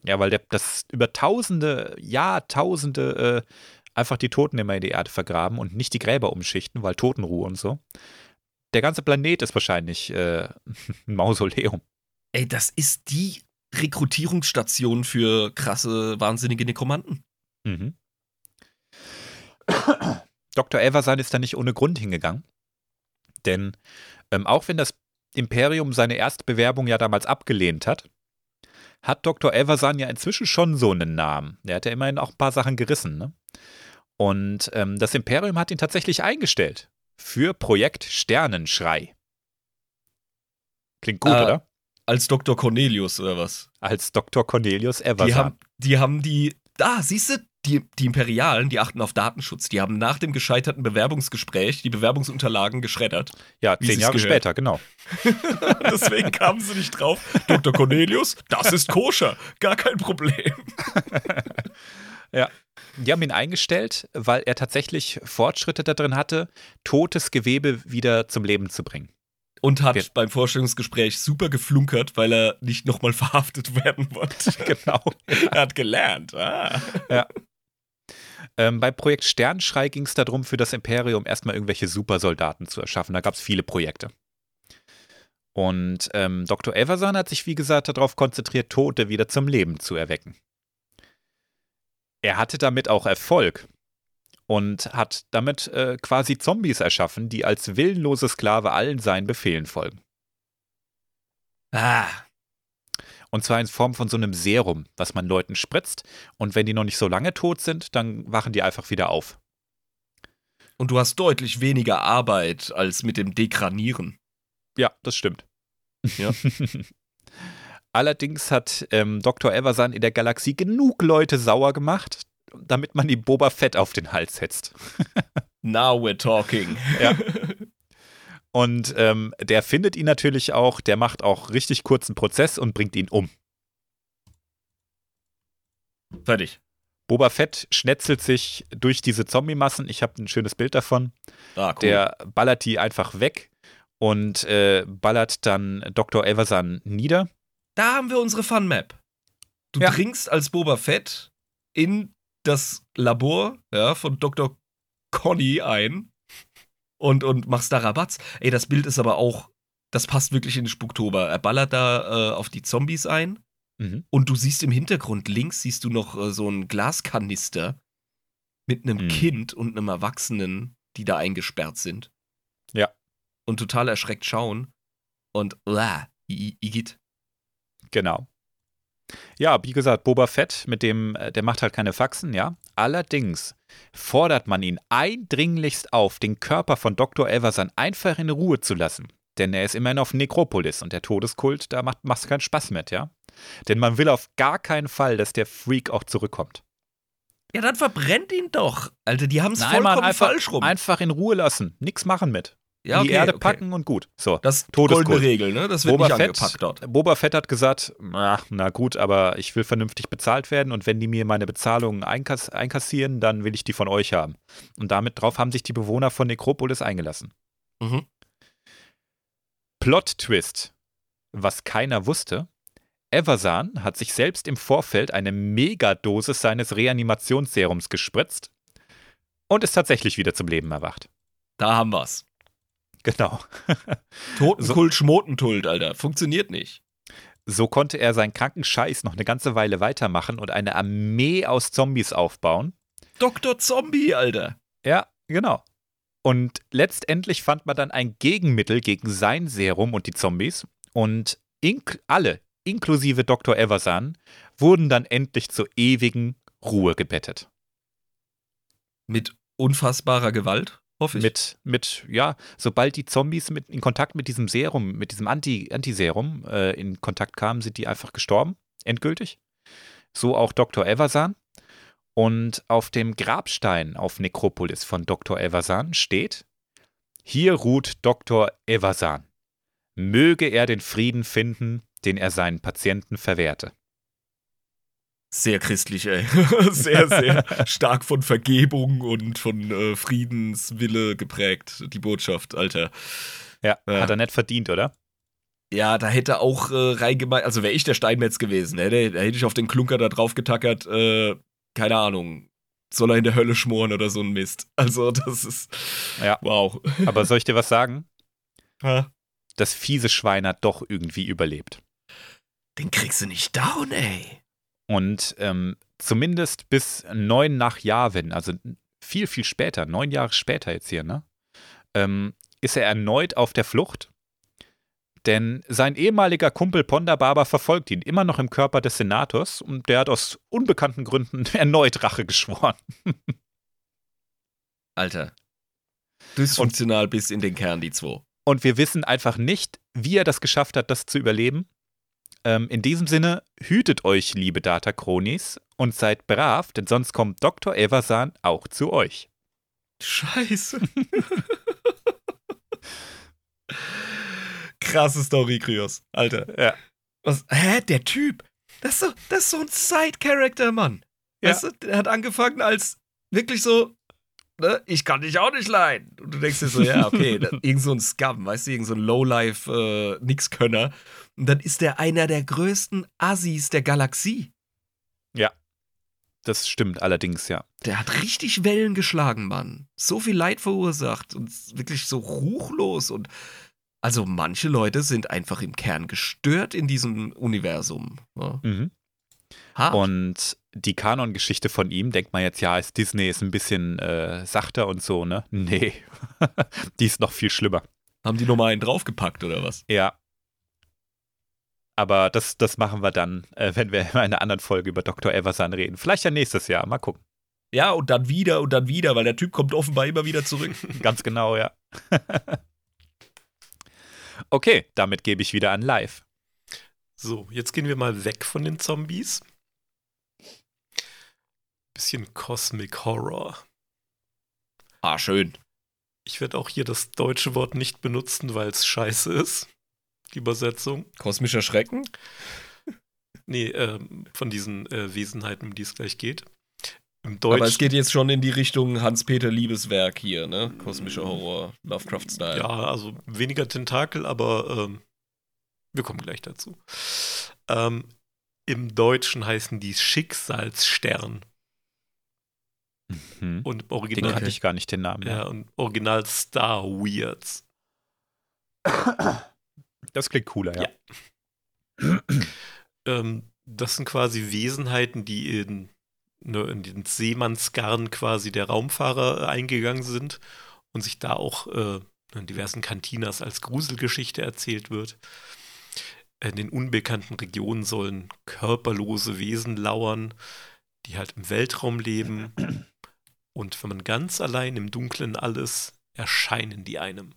Ja, weil der, das über Tausende, Jahrtausende äh, einfach die Toten immer in die Erde vergraben und nicht die Gräber umschichten, weil Totenruhe und so. Der ganze Planet ist wahrscheinlich äh, <laughs> ein Mausoleum. Ey, das ist die Rekrutierungsstation für krasse, wahnsinnige Nekromanten. Mhm. Dr. Eversan ist da nicht ohne Grund hingegangen. Denn ähm, auch wenn das Imperium seine erste Bewerbung ja damals abgelehnt hat, hat Dr. Eversan ja inzwischen schon so einen Namen. Der hat ja immerhin auch ein paar Sachen gerissen. Ne? Und ähm, das Imperium hat ihn tatsächlich eingestellt für Projekt Sternenschrei. Klingt gut, Äh, oder? Als Dr. Cornelius oder was? Als Dr. Cornelius Die Eversan. haben, die haben die. Da, siehst du, die, die Imperialen, die achten auf Datenschutz. Die haben nach dem gescheiterten Bewerbungsgespräch die Bewerbungsunterlagen geschreddert. ja, zehn Jahre gehört. später, genau. <laughs> Deswegen kamen sie nicht drauf. Dr. Cornelius, das ist koscher. Gar kein Problem. <laughs> Die haben ihn eingestellt, weil er tatsächlich Fortschritte darin hatte, totes Gewebe wieder zum Leben zu bringen. Und hat Wir- beim Vorstellungsgespräch super geflunkert, weil er nicht nochmal <laughs> verhaftet werden wollte. <laughs> Genau. er hat gelernt. Ah. Ähm, bei Projekt Sternschrei ging es darum, für das Imperium erstmal irgendwelche Supersoldaten zu erschaffen. Da gab es viele Projekte. Und ähm, Dr. Everson hat sich, wie gesagt, darauf konzentriert, Tote wieder zum Leben zu erwecken. Er hatte damit auch Erfolg und hat damit äh, quasi Zombies erschaffen, die als willenlose Sklave allen seinen Befehlen folgen. ah. Und zwar in Form von so einem Serum, was man Leuten spritzt. Und wenn die noch nicht so lange tot sind, dann wachen die einfach wieder auf. Und du hast deutlich weniger Arbeit als mit dem Dekranieren. Ja, das stimmt. Ja. <laughs> Allerdings hat ähm, Dr. Eversan in der Galaxie genug Leute sauer gemacht, damit man ihm Boba Fett auf den Hals setzt. <laughs> Now we're talking. <laughs> Ja. Und ähm, der findet ihn natürlich auch, der macht auch richtig kurzen Prozess und bringt ihn um. Fertig. Boba Fett schnetzelt sich durch diese Zombie-Massen. Ich habe ein schönes Bild davon. Ah, cool. Der ballert die einfach weg und äh, ballert dann Dr. Eversan nieder. da haben wir unsere Fun-Map. Du Ja. dringst als Boba Fett in das Labor ja, von Dr. Conny ein und, und machst da Rabatz. Ey, das Bild ist aber auch, das passt wirklich in den Spuktober. Er ballert da äh, auf die Zombies ein Mhm. und du siehst im Hintergrund links siehst du noch äh, so einen Glaskanister mit einem Mhm. Kind und einem Erwachsenen, die da eingesperrt sind. Ja. Und total erschreckt schauen und uah, Igitt. Genau. Ja, wie gesagt, Boba Fett, mit dem, äh, der macht halt keine Faxen, ja. Allerdings fordert man ihn eindringlichst auf, den Körper von Dr. Everson einfach in Ruhe zu lassen. Denn er ist immerhin auf Nekropolis und der Todeskult, da macht es keinen Spaß mit, ja? Denn man will auf gar keinen Fall, dass der Freak auch zurückkommt. Ja, dann verbrennt ihn doch. Alter, die haben es vollkommen Mann, einfach, falsch rum. einfach in Ruhe lassen. Nix machen mit. Ja, in die Erde okay. packen und gut. So. Das ist goldene Regel, ne? Das wird Boba nicht Fett, angepackt dort. Boba Fett hat gesagt, na, na gut, aber ich will vernünftig bezahlt werden und wenn die mir meine Bezahlungen einkass einkassieren, dann will ich die von euch haben. Und damit drauf haben sich die Bewohner von Nekropolis eingelassen. Mhm. Plot-Twist. Was keiner wusste, Eversan hat sich selbst im Vorfeld eine Megadosis seines Reanimationsserums gespritzt und ist tatsächlich wieder zum Leben erwacht. Da haben wir's. Genau. <laughs> Totenkult, Schmotentult, Alter. Funktioniert nicht. So konnte er seinen kranken Scheiß noch eine ganze Weile weitermachen und eine Armee aus Zombies aufbauen. Dr. Zombie, Alter. Ja, genau. Und letztendlich fand man dann ein Gegenmittel gegen sein Serum und die Zombies. Und ink alle, inklusive Dr. Eversan, wurden dann endlich zur ewigen Ruhe gebettet. Mit unfassbarer Gewalt, hoffe ich. Mit, mit, ja, sobald die Zombies mit, in Kontakt mit diesem Serum, mit diesem Anti, Antiserum äh, in Kontakt kamen, sind die einfach gestorben. Endgültig. So auch Dr. Eversan. Und auf dem Grabstein auf Nekropolis von Dr. Eversan steht: Hier ruht Dr. Eversan. Möge er den Frieden finden, den er seinen Patienten verwehrte. Sehr christlich, ey. <laughs> sehr, sehr <laughs> stark von Vergebung und von äh, Friedenswille geprägt, die Botschaft, Alter. Ja, Ja. hat er nicht verdient, oder? Ja, da hätte auch äh, reingemeint, also wäre ich der Steinmetz gewesen, hätte, da hätte ich auf den Klunker da drauf getackert, äh, keine Ahnung, soll er in der Hölle schmoren oder so ein Mist. <laughs> Also, das ist. Ja. Wow. Aber soll ich dir was sagen? Ha? Das fiese Schwein hat doch irgendwie überlebt. Den kriegst du nicht down, ey. Und ähm, zumindest bis neun nach Jahren, also viel, viel später, neun Jahre später jetzt hier, ne? Ähm, ist er erneut auf der Flucht. Denn sein ehemaliger Kumpel Ponda Baba verfolgt ihn immer noch im Körper des Senators und der hat aus unbekannten Gründen <laughs> erneut Rache geschworen. Alter. Dysfunktional bis in den Kern, die zwei. Und wir wissen einfach nicht, wie er das geschafft hat, das zu überleben. Ähm, in diesem Sinne, hütet euch, liebe Data Chronis, und seid brav, denn sonst kommt Dr. Eversan auch zu euch. Scheiße. <laughs> Krasse Story, Kryos. Alter. Ja. Was? Hä? Der Typ? Das ist so, das ist so ein Side-Character, Mann. Ja. Weißt du, der hat angefangen als wirklich so, ne, ich kann dich auch nicht leiden. Und du denkst dir so, ja, <laughs> okay, da, irgend so ein Scum, weißt du, irgend so ein Lowlife, äh, Nixkönner. Und dann ist der einer der größten Assis der Galaxie. Das stimmt allerdings, ja. Der hat richtig Wellen geschlagen, Mann. So viel Leid verursacht und wirklich so ruchlos und also manche Leute sind einfach im Kern gestört in diesem Universum. Ja. Mhm. Hart. Und die Kanon-Geschichte von ihm, denkt man jetzt, ja, ist Disney ist ein bisschen äh, sachter und so, ne? <laughs> Nee. die ist noch viel schlimmer. Haben die nochmal einen draufgepackt oder was? Ja. Aber das, das machen wir dann, äh, wenn wir in einer anderen Folge über Dr. Eversan reden. Vielleicht ja nächstes Jahr. Mal gucken. Ja, und dann wieder und dann wieder, weil der Typ kommt offenbar immer wieder zurück. <laughs> Ganz genau, ja. <laughs> okay, damit gebe ich wieder an live. So, jetzt gehen wir mal weg von den Zombies. Bisschen Cosmic Horror. ah, schön. Ich werde auch hier das deutsche Wort nicht benutzen, weil es scheiße ist. Die Übersetzung. Kosmischer Schrecken? <laughs> Nee, ähm, von diesen äh, Wesenheiten, um die es gleich geht. Im Deutschen. Aber es geht jetzt schon in die Richtung Hans-Peter Liebeswerk hier, ne? Kosmischer Horror, Lovecraft-Style. Ja, also weniger Tentakel, aber ähm, wir kommen gleich dazu. Ähm, Im Deutschen heißen die Schicksalsstern Hm. und im Den Original, kannte ich gar nicht, den Namen. ja, und Original Star Weirds. Das klingt cooler, ja. Ja. <clears throat> Ähm, das sind quasi Wesenheiten, die in, ne, in den Seemannsgarn quasi der Raumfahrer äh, eingegangen sind und sich da auch äh, in diversen Kantinas als Gruselgeschichte erzählt wird. In den unbekannten Regionen sollen körperlose Wesen lauern, die halt im Weltraum leben. Und wenn man ganz allein im Dunklen alles, erscheinen die einem.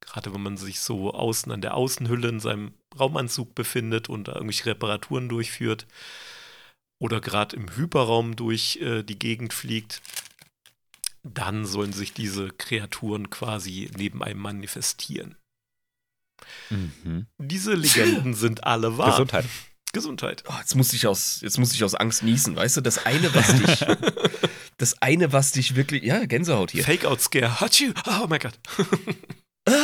Gerade wenn man sich so außen an der Außenhülle in seinem Raumanzug befindet und da irgendwelche Reparaturen durchführt oder gerade im Hyperraum durch äh, die Gegend fliegt, dann sollen sich diese Kreaturen quasi neben einem manifestieren. Mhm. Diese Legenden <laughs> sind alle wahr. Gesundheit. Gesundheit. Oh, jetzt muss ich aus, jetzt muss ich aus Angst niesen, weißt du? Das eine, was dich, <laughs> das eine, was dich wirklich, ja, Gänsehaut hier. Fake-Out-Scare. Oh mein Gott. <laughs>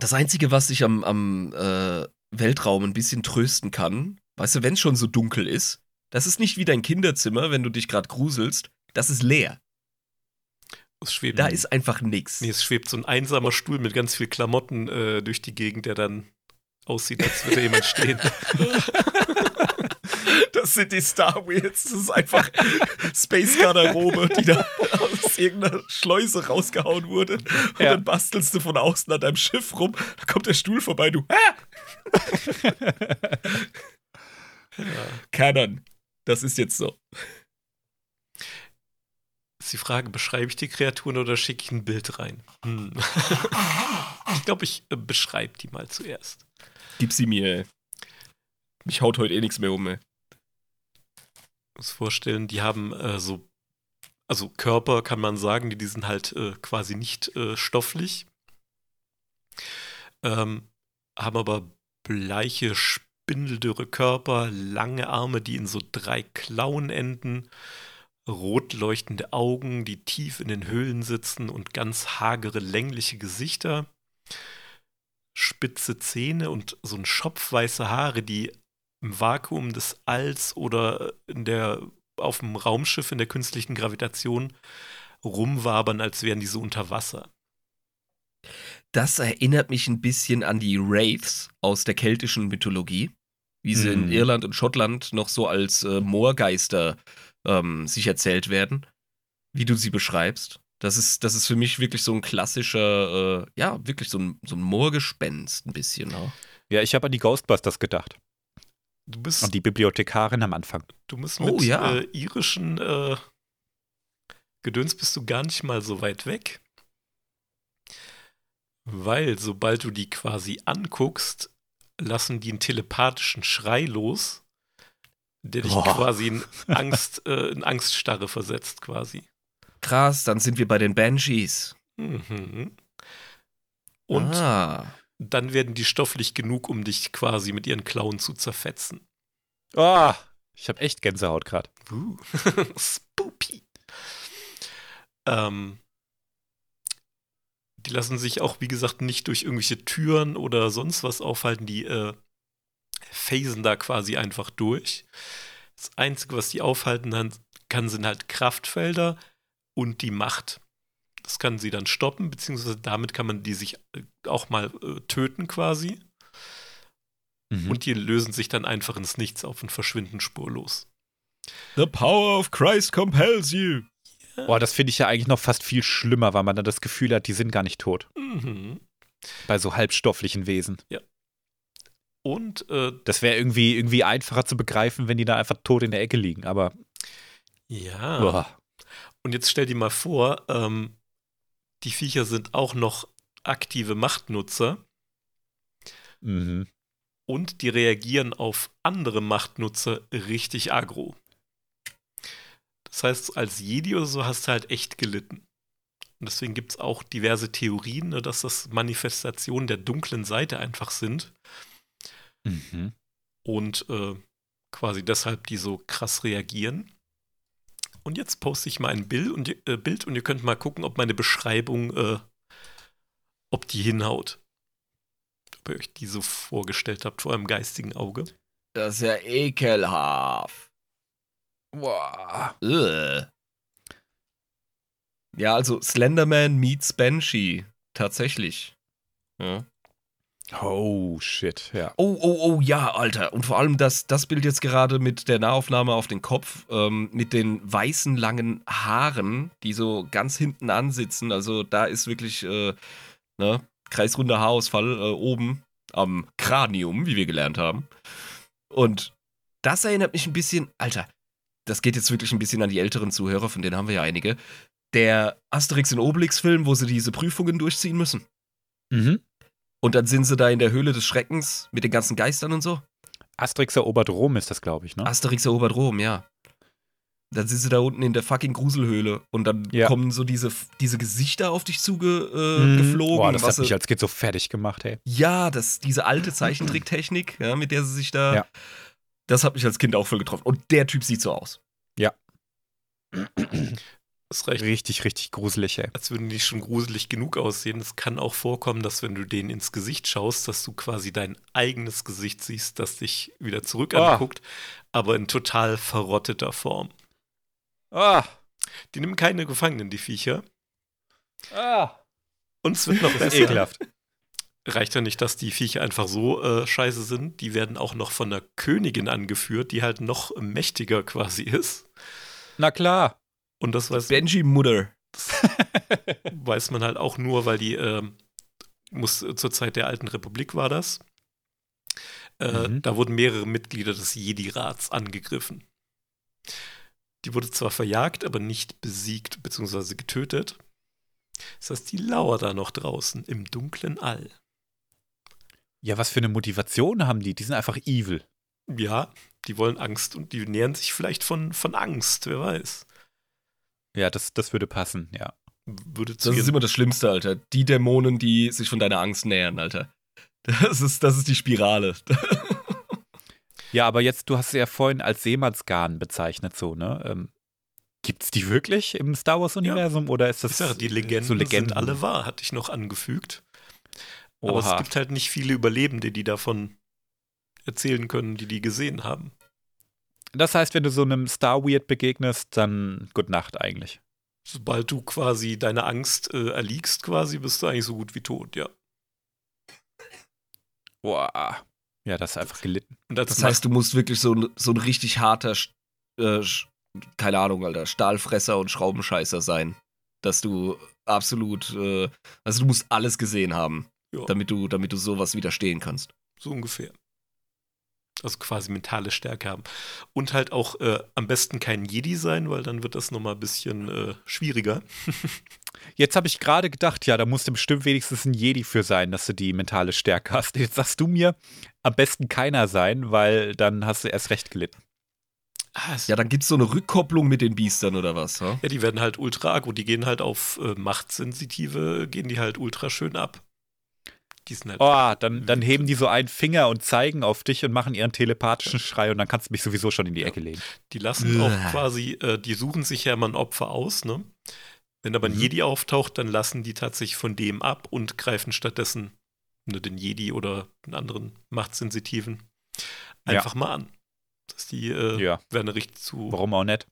Das Einzige, was dich am, am äh, Weltraum ein bisschen trösten kann, weißt du, wenn es schon so dunkel ist, das ist nicht wie dein Kinderzimmer, wenn du dich gerade gruselst, das ist leer. Es schwebt, Da ist einfach nichts. nee, es schwebt so ein einsamer Stuhl mit ganz viel Klamotten äh, durch die Gegend, der dann aussieht, als würde jemand <laughs> stehen. <laughs> Das sind die Star Wheels. Das ist einfach <laughs> Space Garderobe, die da aus irgendeiner Schleuse rausgehauen wurde. Und Ja. dann bastelst du von außen an deinem Schiff rum. Da kommt der Stuhl vorbei, du. Ah! Canon. Das ist jetzt so. Ist die Frage, beschreibe ich die Kreaturen oder schicke ich ein Bild rein? Hm. <laughs> ich glaube, ich äh, beschreibe die mal zuerst. Gib sie mir, ey. Mich haut heute eh nichts mehr um, ey. muss vorstellen, die haben äh, so, also Körper kann man sagen, die, die sind halt äh, quasi nicht äh, stofflich, ähm, haben aber bleiche, spindeldürre Körper, lange Arme, die in so drei Klauen enden, rot leuchtende Augen, die tief in den Höhlen sitzen und ganz hagere, längliche Gesichter, spitze Zähne und so ein Schopf weiße Haare, die im Vakuum des Alls oder in der, auf dem Raumschiff in der künstlichen Gravitation rumwabern, als wären die so unter Wasser. Das erinnert mich ein bisschen an die Wraiths aus der keltischen Mythologie, wie sie in Mhm. Irland und Schottland noch so als äh, Moorgeister ähm, sich erzählt werden, wie du sie beschreibst. Das ist, das ist für mich wirklich so ein klassischer, äh, ja, wirklich so ein, so ein Moorgespenst ein bisschen. Ne? Ja, ich habe an die Ghostbusters gedacht. Du bist, Und die Bibliothekarin am Anfang. du bist Oh, mit ja. äh, irischen äh, Gedöns bist du gar nicht mal so weit weg. Weil sobald du die quasi anguckst, lassen die einen telepathischen Schrei los, der dich Boah. quasi in Angst, äh, in Angststarre versetzt, quasi. Krass, dann sind wir bei den Banshees. Mhm. Und ah. dann werden die stofflich genug, um dich quasi mit ihren Klauen zu zerfetzen. Oh, ich habe echt Gänsehaut gerade. Uh. <laughs> Spoopy. Ähm, die lassen sich auch, wie gesagt, nicht durch irgendwelche Türen oder sonst was aufhalten. Die äh, phasen da quasi einfach durch. Das Einzige, was die aufhalten kann, sind halt Kraftfelder und die Macht. Das kann sie dann stoppen, beziehungsweise damit kann man die sich äh, auch mal äh, töten quasi. Mhm. Und die lösen sich dann einfach ins Nichts auf und verschwinden spurlos. The power of Christ compels you. Boah, das finde ich ja eigentlich noch fast viel schlimmer, weil man dann das Gefühl hat, die sind gar nicht tot. Mhm. Bei so halbstofflichen Wesen. Und äh, Das wäre irgendwie, irgendwie einfacher zu begreifen, wenn die da einfach tot in der Ecke liegen. Aber ja. boah. Und jetzt stell dir mal vor, ähm, die Viecher sind auch noch aktive Machtnutzer Mhm. und die reagieren auf andere Machtnutzer richtig aggro. Das heißt, als Jedi oder so hast du halt echt gelitten. Und deswegen gibt es auch diverse Theorien, ne, dass das Manifestationen der dunklen Seite einfach sind Mhm. und äh, quasi deshalb die so krass reagieren. Und jetzt poste ich mal ein Bild und, ihr- äh, Bild und ihr könnt mal gucken, ob meine Beschreibung, äh, ob die hinhaut. Ob ihr euch die so vorgestellt habt vor eurem geistigen Auge. Das ist ja ekelhaft. Boah. Ugh. Ja, also Slenderman meets Banshee. Tatsächlich. Ja. Oh, shit, ja. Oh, oh, oh, ja, Alter. Und vor allem das, das Bild jetzt gerade mit der Nahaufnahme auf den Kopf, ähm, mit den weißen langen Haaren, die so ganz hinten ansitzen. Also da ist wirklich, äh, ne, kreisrunder Haarausfall äh, oben am Kranium, wie wir gelernt haben. Und das erinnert mich ein bisschen, Alter, das geht jetzt wirklich ein bisschen an die älteren Zuhörer, von denen haben wir ja einige. der Asterix und Obelix-Film, wo sie diese Prüfungen durchziehen müssen. Mhm. Und dann sind sie da in der Höhle des Schreckens mit den ganzen Geistern und so. Asterix erobert Rom ist das, glaube ich, ne? Asterix erobert Rom, ja. Dann sind sie da unten in der fucking Gruselhöhle und dann Ja. kommen so diese, diese Gesichter auf dich zuge, äh, geflogen. Boah, das hat mich als Kind so fertig gemacht, ey. ja, das, diese alte Zeichentricktechnik, ja, mit der sie sich da. Ja. Das hat mich als Kind auch voll getroffen. Und der Typ sieht so aus. <clears throat> Es reicht, Richtig, richtig gruselig, ey. als würden die schon gruselig genug aussehen. Es kann auch vorkommen, dass wenn du denen ins Gesicht schaust, dass du quasi dein eigenes Gesicht siehst, das dich wieder zurück Ah. anguckt, aber in total verrotteter Form. Ah, Die nehmen keine Gefangenen, die Viecher. ah. Und es wird noch ist besser. ekelhaft. Reicht ja nicht, dass die Viecher einfach so äh, scheiße sind. Die werden auch noch von der Königin angeführt, die halt noch mächtiger quasi ist. Na klar. Und das weiß, Benji Mutter. weiß man halt auch nur, weil die ähm, muss äh, zur Zeit der alten Republik war das. Äh, Mhm. Da wurden mehrere Mitglieder des Jedi-Rats angegriffen. Die wurde zwar verjagt, aber nicht besiegt bzw. getötet. Das heißt, die lauert da noch draußen im dunklen All. Ja, was für eine Motivation haben die? Die sind einfach evil. Ja, die wollen Angst und die nähern sich vielleicht von, von Angst, wer weiß. Ja, das, das würde passen, ja. Würde zu Das ist immer das Schlimmste, Alter. Die Dämonen, die sich von deiner Angst nähern, Alter. Das ist, das ist die Spirale. <laughs> Ja, aber jetzt, du hast sie ja vorhin als Seemannsgarn bezeichnet, so, ne? Ähm, gibt's die wirklich im Star Wars-Universum oder ist das Ich sage, die Legenden, so Legenden? sind alle wahr, hatte ich noch angefügt. Aber es Oha. gibt halt nicht viele Überlebende, die davon erzählen können, die die gesehen haben. Das heißt, wenn du so einem Star Weird begegnest, dann Gute Nacht eigentlich. Sobald du quasi deine Angst äh, erliegst, quasi, bist du eigentlich so gut wie tot, ja. Boah. Ja, das ist einfach gelitten. Das heißt, du musst wirklich so ein, so ein richtig harter, äh, keine Ahnung, Alter, Stahlfresser und Schraubenscheißer sein. Dass du absolut, äh, also du musst alles gesehen haben, Ja. damit du, damit du sowas widerstehen kannst. So ungefähr. Also quasi mentale Stärke haben. Und halt auch äh, am besten kein Jedi sein, weil dann wird das nochmal ein bisschen äh, schwieriger. <laughs> Jetzt habe ich gerade gedacht, ja, da musste bestimmt wenigstens ein Jedi für sein, dass du die mentale Stärke hast. Jetzt sagst du mir, am besten keiner sein, weil dann hast du erst recht gelitten. Ah, es- Ja, dann gibt's so eine Rückkopplung mit den Biestern oder was, ha? ja, die werden halt ultra aggro. Die gehen halt auf äh, Machtsensitive, gehen die halt ultra schön ab. Die sind halt. Oh, dann, dann heben die so einen Finger und zeigen auf dich und machen ihren telepathischen Schrei und dann kannst du mich sowieso schon in die Ecke legen. Die lassen auch quasi, äh, die suchen sich ja immer ein Opfer aus, ne? Wenn aber ein Mhm. Jedi auftaucht, dann lassen die tatsächlich von dem ab und greifen stattdessen ne, den Jedi oder einen anderen Machtsensitiven Ja. einfach mal an. Dass die äh, Ja. werden richtig zu, Warum auch nicht?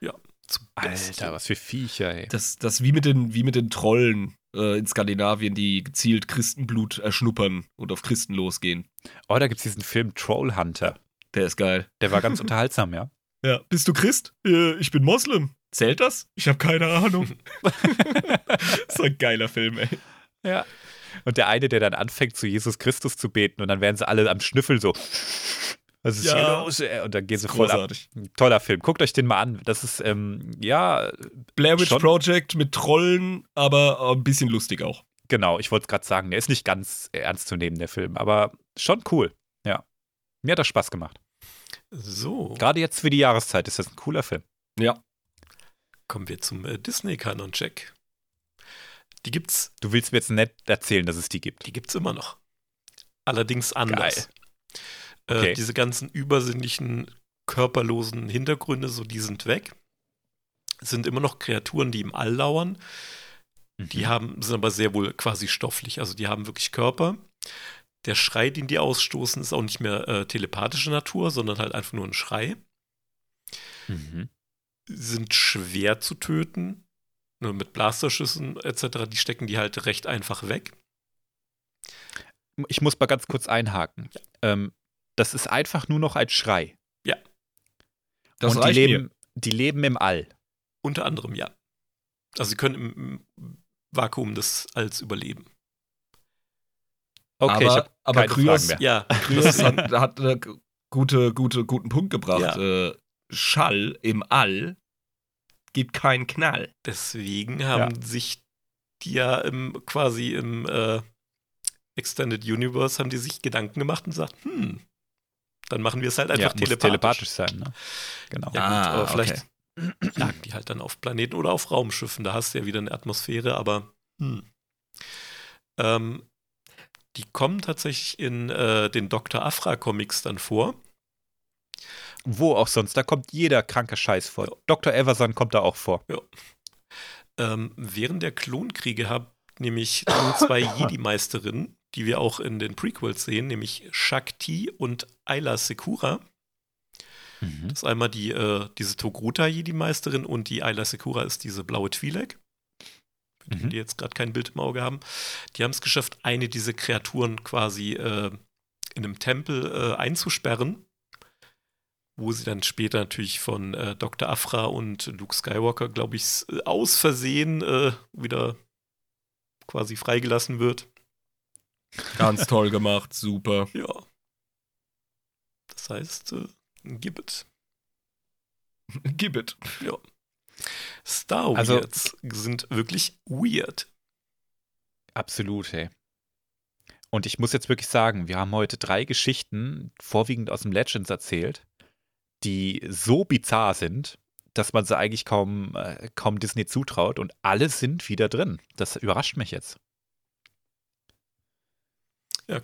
zu Alter, was für Viecher, ey. Das, das wie mit den, wie mit den Trollen äh, in Skandinavien, die gezielt Christenblut erschnuppern und auf Christen losgehen. Oh, da gibt's diesen Film Trollhunter. Der ist geil. Der war ganz <laughs> unterhaltsam, ja. Ja. Bist du Christ? Äh, ich bin Moslem. Zählt das? Ich habe keine Ahnung. <laughs> so ein geiler Film, ey. Ja. Und der eine, der dann anfängt, zu Jesus Christus zu beten und dann werden sie alle am Schnüffeln so. Was ist Ja. hier los? ey? Und dann gehen sie voll ab. Großartig. Toller Film. Guckt euch den mal an. Das ist, ähm, ja, Blair Witch Schon. Project mit Trollen, aber ein bisschen lustig auch. genau, ich wollte es gerade sagen, der ist nicht ganz ernst zu nehmen, der Film, aber schon cool. Ja. Mir hat das Spaß gemacht. So, Gerade jetzt für die Jahreszeit ist das ein cooler Film. Ja. kommen wir zum äh, Disney-Kanon-Check. Die gibt's, Du willst mir jetzt nicht erzählen, dass es die gibt. die gibt's immer noch. Allerdings anders. Geil. Äh, Okay. diese ganzen übersinnlichen, körperlosen Hintergründe, so die sind weg. Es sind immer noch Kreaturen, die im All lauern. Die Mhm. haben, sind aber sehr wohl quasi stofflich. Also die haben wirklich Körper. Der Schrei, den die ausstoßen, ist auch nicht mehr äh, telepathische Natur, sondern halt einfach nur ein Schrei. Mhm. Sind schwer zu töten. Nur mit Blasterschüssen etc. Die stecken die halt recht einfach weg. Ich muss mal ganz kurz einhaken. Ähm, das ist einfach nur noch ein Schrei. Das Und die leben, mir. die leben im All. Unter anderem ja. Also sie können im, Vakuum des Alls überleben. Okay, ich aber habe aber keine Kryos, Fragen mehr. Ja, <laughs> Kryos hat, hat einen gute, gute, guten Punkt gebracht. Ja. Äh, Schall im All gibt keinen Knall. Deswegen haben sich die ja im, quasi im äh, Extended Universe haben die sich Gedanken gemacht und gesagt, hm, dann machen wir es halt einfach ja, telepathisch. telepathisch sein, ne? Genau. Ja, Ah, gut, aber okay. <clears throat> vielleicht lagen die halt dann auf Planeten oder auf Raumschiffen. Da hast du ja wieder eine Atmosphäre, aber hm. ähm, die kommen tatsächlich in äh, den Dr. Afra-Comics dann vor. Wo auch sonst, da kommt jeder kranke Scheiß vor. Ja. Dr. Everson kommt da auch vor. Ähm, während der Klonkriege hat nämlich nur zwei <laughs> Jedi-Meisterinnen, die wir auch in den Prequels sehen, nämlich Shakti und Ayla Secura. Mhm. Das ist einmal die, äh, diese Togruta-Jedi-Meisterin und die Ayla Secura ist diese blaue Twi'lek. Für die, Mhm. die jetzt gerade kein Bild im Auge haben. Die haben es geschafft, eine dieser Kreaturen quasi äh, in einem Tempel äh, einzusperren, wo sie dann später natürlich von äh, Dr. Afra und Luke Skywalker, glaube ich, äh, aus Versehen äh, wieder quasi freigelassen wird. Ganz toll gemacht, super. <laughs> Ja. Das heißt, äh, Gibbet. Gib it. <laughs> Star Also- Weirds sind wirklich weird. Absolut, hey. Und ich muss jetzt wirklich sagen, wir haben heute drei Geschichten, vorwiegend aus dem Legends erzählt, die so bizarr sind, dass man sie eigentlich kaum, äh, kaum Disney zutraut und alle sind wieder drin. Das überrascht mich jetzt.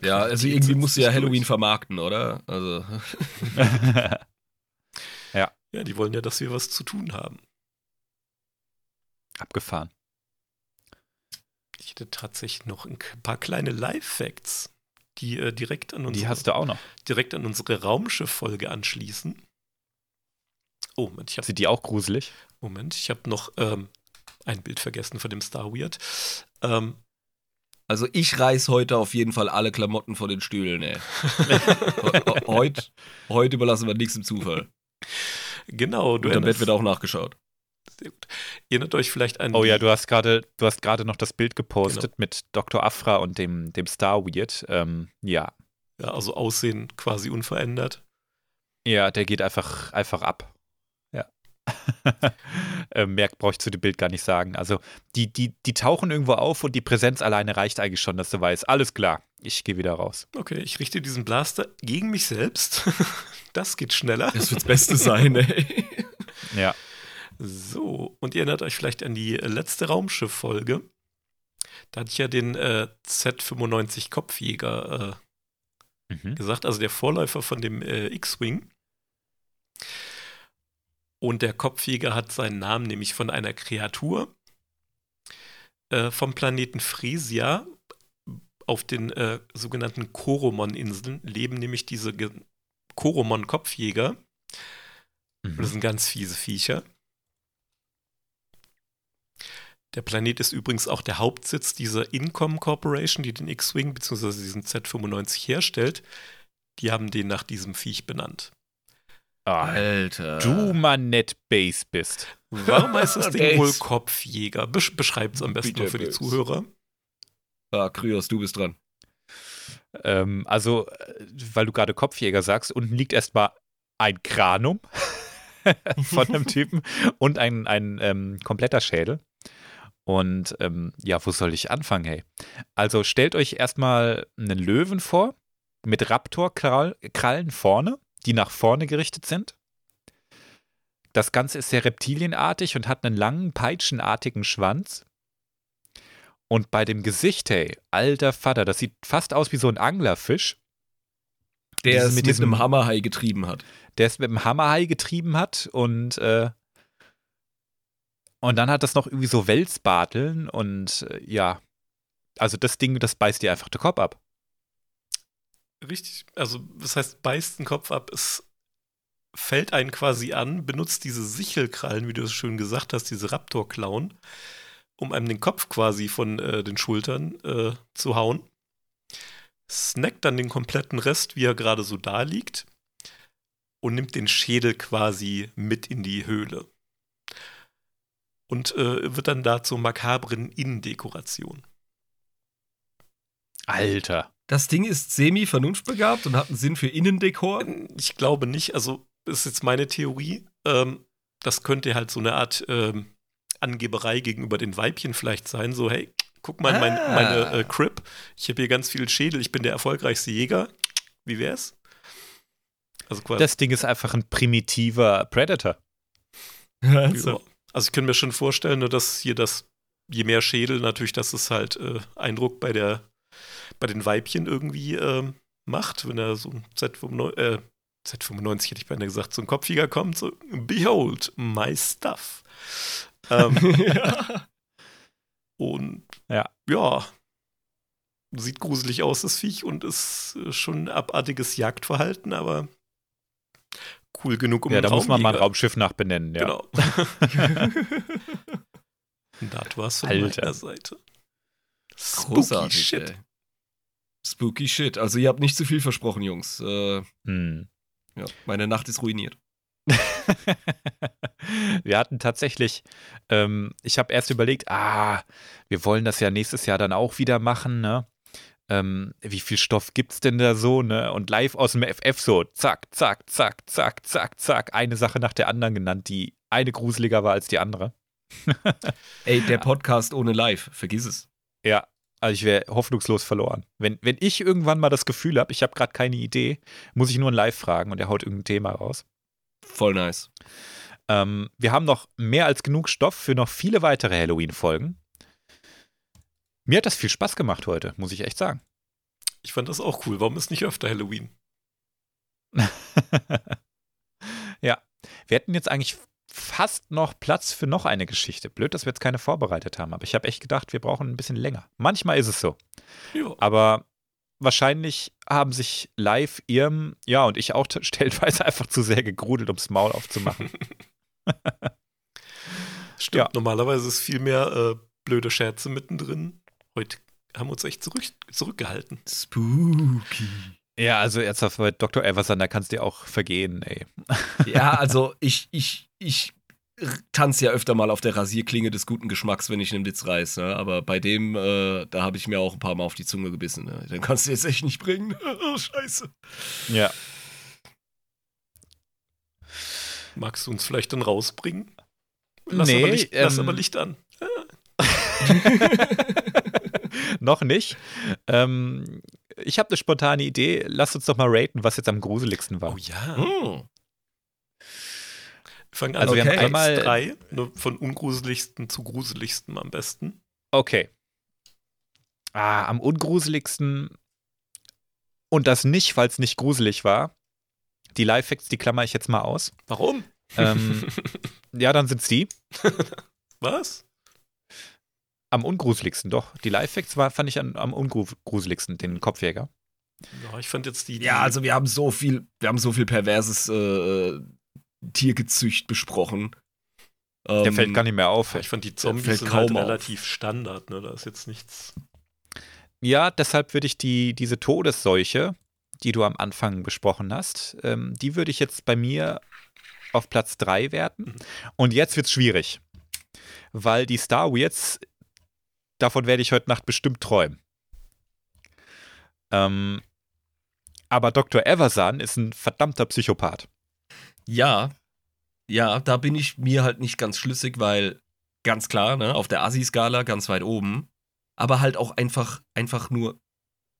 Ja, also die irgendwie musst du ja Halloween durch. vermarkten, oder? Also, <laughs> Ja, die wollen ja, dass wir was zu tun haben. Abgefahren. Ich hätte tatsächlich noch ein paar kleine Live-Facts, die äh, direkt, an Die unsere, hast du auch noch. direkt an unsere Raumschiff-Folge anschließen. Oh, Moment, ich habe Sind die auch gruselig? Moment, ich habe noch ähm, ein Bild vergessen von dem Star Weird. Ähm, also ich reiß heute auf jeden Fall alle Klamotten von den Stühlen, ey. <laughs> heute, heute überlassen wir nichts im Zufall. genau, du Und am Bett wird auch nachgeschaut. sehr gut. erinnert euch vielleicht an Oh ja, du hast gerade, du hast gerade noch das Bild gepostet Genau. mit Dr. Afra und dem, dem Star Weird. Ähm, ja. ja, also Aussehen quasi unverändert. Ja, der geht einfach, einfach ab. <laughs> Ähm, mehr brauche ich zu dem Bild gar nicht sagen. Also, die, die, die tauchen irgendwo auf und die Präsenz alleine reicht eigentlich schon, dass du weißt, alles klar, ich gehe wieder raus. Okay, ich richte diesen Blaster gegen mich selbst. <laughs> das geht schneller. Das wird das Beste sein, ey. <laughs> Ja. So, und ihr erinnert euch vielleicht an die äh, letzte Raumschiff-Folge. Da hatte ich ja den äh, Z95 Kopfjäger äh, Mhm. gesagt, also der Vorläufer von dem äh, X-Wing. Und der Kopfjäger hat seinen Namen nämlich von einer Kreatur äh, vom Planeten Frisia. Auf den äh, sogenannten Koromon-Inseln leben nämlich diese Ge- Koromon-Kopfjäger. Und das Mhm. sind ganz fiese Viecher. Der Planet ist übrigens auch der Hauptsitz dieser Incom Corporation, die den X-Wing bzw. diesen Z95 herstellt. Die haben den nach diesem Viech benannt. Alter. du mal nett Base bist. Warum heißt <laughs> das Ding wohl Kopfjäger? Besch Beschreibt es am besten Bitte, für die. Zuhörer. Ah, Kryos, du bist dran. Ähm, also, äh, weil du gerade Kopfjäger sagst, unten liegt erstmal ein Kranum <laughs> von einem <laughs> Typen und ein, ein ähm, kompletter Schädel. Und ähm, ja, wo soll ich anfangen, hey? Also stellt euch erstmal einen Löwen vor mit Raptor-Krallen vorne, die nach vorne gerichtet sind. Das Ganze ist sehr reptilienartig und hat einen langen, peitschenartigen Schwanz. Und bei dem Gesicht, hey, alter Vater, das sieht fast aus wie so ein Anglerfisch, Der es mit mit, diesem- einem Hammerhai getrieben hat. der es mit dem Hammerhai getrieben hat und äh, und dann hat das noch irgendwie so Welsbateln und äh, ja, also das Ding, das beißt dir einfach den Kopf ab. Richtig. Also, das heißt, beißt den Kopf ab, es fällt einen quasi an, benutzt diese Sichelkrallen, wie du es schön gesagt hast, diese Raptor-Klauen, um einem den Kopf quasi von äh, den Schultern äh, zu hauen. Snackt dann den kompletten Rest, wie er gerade so da liegt, und nimmt den Schädel quasi mit in die Höhle. Und äh, wird dann da zur makabren Innendekoration. Alter. Das Ding ist semi-vernunftbegabt und hat einen Sinn für Innendekor. Ich glaube nicht, also ist jetzt meine Theorie. Ähm, das könnte halt so eine Art ähm, Angeberei gegenüber den Weibchen vielleicht sein. So, hey, guck mal, mein, Ah. meine äh, Crip, ich habe hier ganz viel Schädel, ich bin der erfolgreichste Jäger. Wie wär's? Also quasi. Das Ding ist einfach ein primitiver Predator. Ja. Also ich kann mir schon vorstellen, nur dass hier das, je mehr Schädel, natürlich, dass es halt äh, Eindruck bei der, bei den Weibchen irgendwie ähm, macht, wenn er so ein Z95, äh, Z95 hätte ich beinahe gesagt, so ein Kopfjäger kommt, so, behold, my stuff. Ähm, <laughs> und Ja. ja, sieht gruselig aus, das Viech, und ist äh, schon ein abartiges Jagdverhalten, aber cool genug, um ja, da muss man mal ein Raumschiff nachbenennen, ja. Genau. <laughs> das war's von Alter. meiner Seite. Spooky Großartig. Shit. Ey. Spooky Shit. Also ihr habt nicht zu viel versprochen, Jungs. Äh, Hm. ja, meine Nacht ist ruiniert. <laughs> wir hatten tatsächlich, ähm, ich habe erst überlegt, ah, wir wollen das ja nächstes Jahr dann auch wieder machen, ne? Ähm, wie viel Stoff gibt's denn da so, ne? Und live aus dem FF so, zack, zack, zack, zack, zack, zack, eine Sache nach der anderen genannt, die eine gruseliger war als die andere. <laughs> Ey, der Podcast ohne Live, vergiss es. Ja, also ich wäre hoffnungslos verloren. Wenn, wenn ich irgendwann mal das Gefühl habe, ich habe gerade keine Idee, muss ich nur ein Live fragen und er haut irgendein Thema raus. Voll nice. Ähm, wir haben noch mehr als genug Stoff für noch viele weitere Halloween-Folgen. Mir hat das viel Spaß gemacht heute, muss ich echt sagen. Ich fand das auch cool. Warum ist nicht öfter Halloween? <laughs> ja, wir hätten jetzt eigentlich fast noch Platz für noch eine Geschichte. Blöd, dass wir jetzt keine vorbereitet haben, aber ich habe echt gedacht, wir brauchen ein bisschen länger. Manchmal ist es so, Ja. aber wahrscheinlich haben sich live Irm, ja und ich auch <laughs> stellenweise einfach zu sehr gegrudelt, ums Maul aufzumachen. <laughs> <laughs> Stimmt. Ja. Normalerweise ist viel mehr äh, blöde Scherze mittendrin. Heute haben wir uns echt zurück, zurückgehalten. Spooky. Ja, also ernsthaft, bei Dr. Everson, da kannst du dir auch vergehen, ey. <laughs> Ja, also ich, ich, ich tanze ja öfter mal auf der Rasierklinge des guten Geschmacks, wenn ich einen Witz reiß. Ne? Aber bei dem, äh, da habe ich mir auch ein paar Mal auf die Zunge gebissen. Ne? Den kannst du jetzt echt nicht bringen. <laughs> oh, scheiße. Ja. Magst du uns vielleicht dann rausbringen? Lass, Nee, aber, Licht, lass ähm, aber Licht an. <laughs> Noch nicht. Ähm, ich habe eine spontane Idee. Lass uns doch mal raten, was jetzt am gruseligsten war. Oh ja. Hm. Wir fangen an Also wir mit haben eins, einmal- drei, nur von ungruseligsten zu gruseligsten am besten. Okay. Ah, am ungruseligsten und das nicht, weil es nicht gruselig war. Die Lifehacks, die klammer ich jetzt mal aus. Warum? Ähm, <laughs> ja, dann sind's die. Was? Am ungruseligsten, doch. Die Lifehacks war, fand ich am, am ungruseligsten, den Kopfjäger. Ja, ich fand jetzt die. die Ja, also wir haben so viel, wir haben so viel perverses äh, Tiergezücht besprochen. Der Ähm, fällt gar nicht mehr auf. Ich fand die Zombies fällt sind kaum halt auf. relativ Standard, ne? Da ist jetzt nichts. Ja, deshalb würde ich die, diese Todesseuche, die du am Anfang besprochen hast, ähm, die würde ich jetzt bei mir auf Platz 3 werten. Mhm. Und jetzt wird's schwierig. Weil die Star Weirds, davon werde ich heute Nacht bestimmt träumen. Ähm, aber Dr. Eversan ist ein verdammter Psychopath. Ja, ja, da bin ich mir halt nicht ganz schlüssig, weil ganz klar, ne, auf der Assi-Skala ganz weit oben, aber halt auch einfach, einfach nur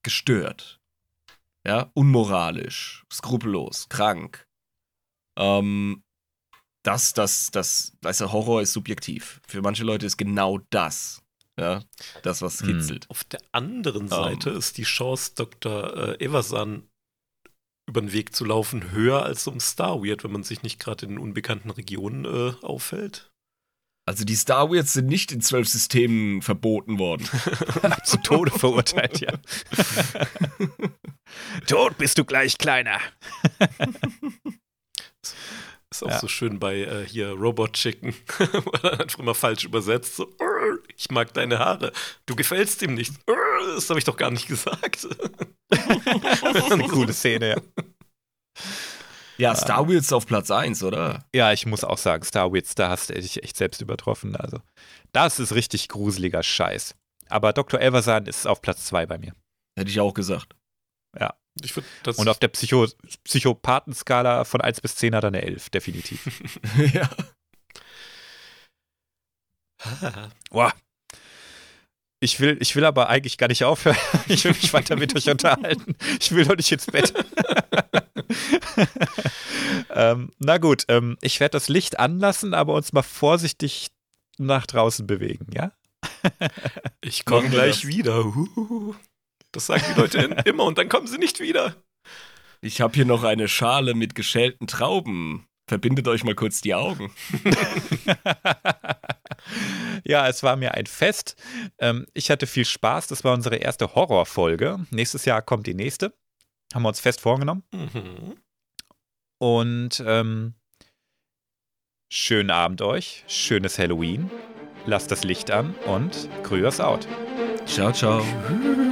gestört. Ja, unmoralisch, skrupellos, krank. Ähm, das, das, das, weißt du, Horror ist subjektiv. Für manche Leute ist genau das, ja, das, was Hm. kitzelt. Auf der anderen Seite ist die Chance, Dr. Äh, Eversan über den Weg zu laufen, höher als so ein Star Weird, wenn man sich nicht gerade in unbekannten Regionen äh, aufhält. Also die Star Wars sind nicht in zwölf Systemen verboten worden. <laughs> Zu Tode verurteilt, ja. <laughs> Tot bist du gleich, Kleiner. Ist auch Ja. so schön bei äh, hier Robot Chicken, <laughs> wo er dann einfach immer falsch übersetzt. So, "Arr, ich mag deine Haare. Du gefällst ihm nicht. <laughs> Das habe ich doch gar nicht gesagt. <laughs> Eine coole Szene, ja. Ja, Star Wars auf Platz 1, oder? Ja, ich muss auch sagen, Star Wars, da hast du dich echt selbst übertroffen. Also, das ist richtig gruseliger Scheiß. Aber Dr. Eversan ist auf Platz 2 bei mir. Hätte ich auch gesagt. Ich find, das Und auf der Psycho Psychopathenskala von 1 bis 10 hat er eine 11, definitiv. <laughs> ja. <laughs> Boah. Ich will, ich will aber eigentlich gar nicht aufhören. <laughs> Ich will mich weiter mit euch unterhalten. Ich will doch nicht ins Bett. <laughs> ähm, na gut, ähm, ich werde das Licht anlassen, aber uns mal vorsichtig nach draußen bewegen, ja? Ich komme gleich das. wieder. Das sagen die Leute immer und dann kommen sie nicht wieder. Ich habe hier noch eine Schale mit geschälten Trauben. Verbindet euch mal kurz die Augen. Ja, es war mir ein Fest. Ähm, ich hatte viel Spaß. Das war unsere erste Horrorfolge. Nächstes Jahr kommt die nächste. Haben wir uns fest vorgenommen. Mhm. Und ähm, schönen Abend euch. Schönes Halloween. Lasst das Licht an und Grüß out. Ciao, ciao. <laughs>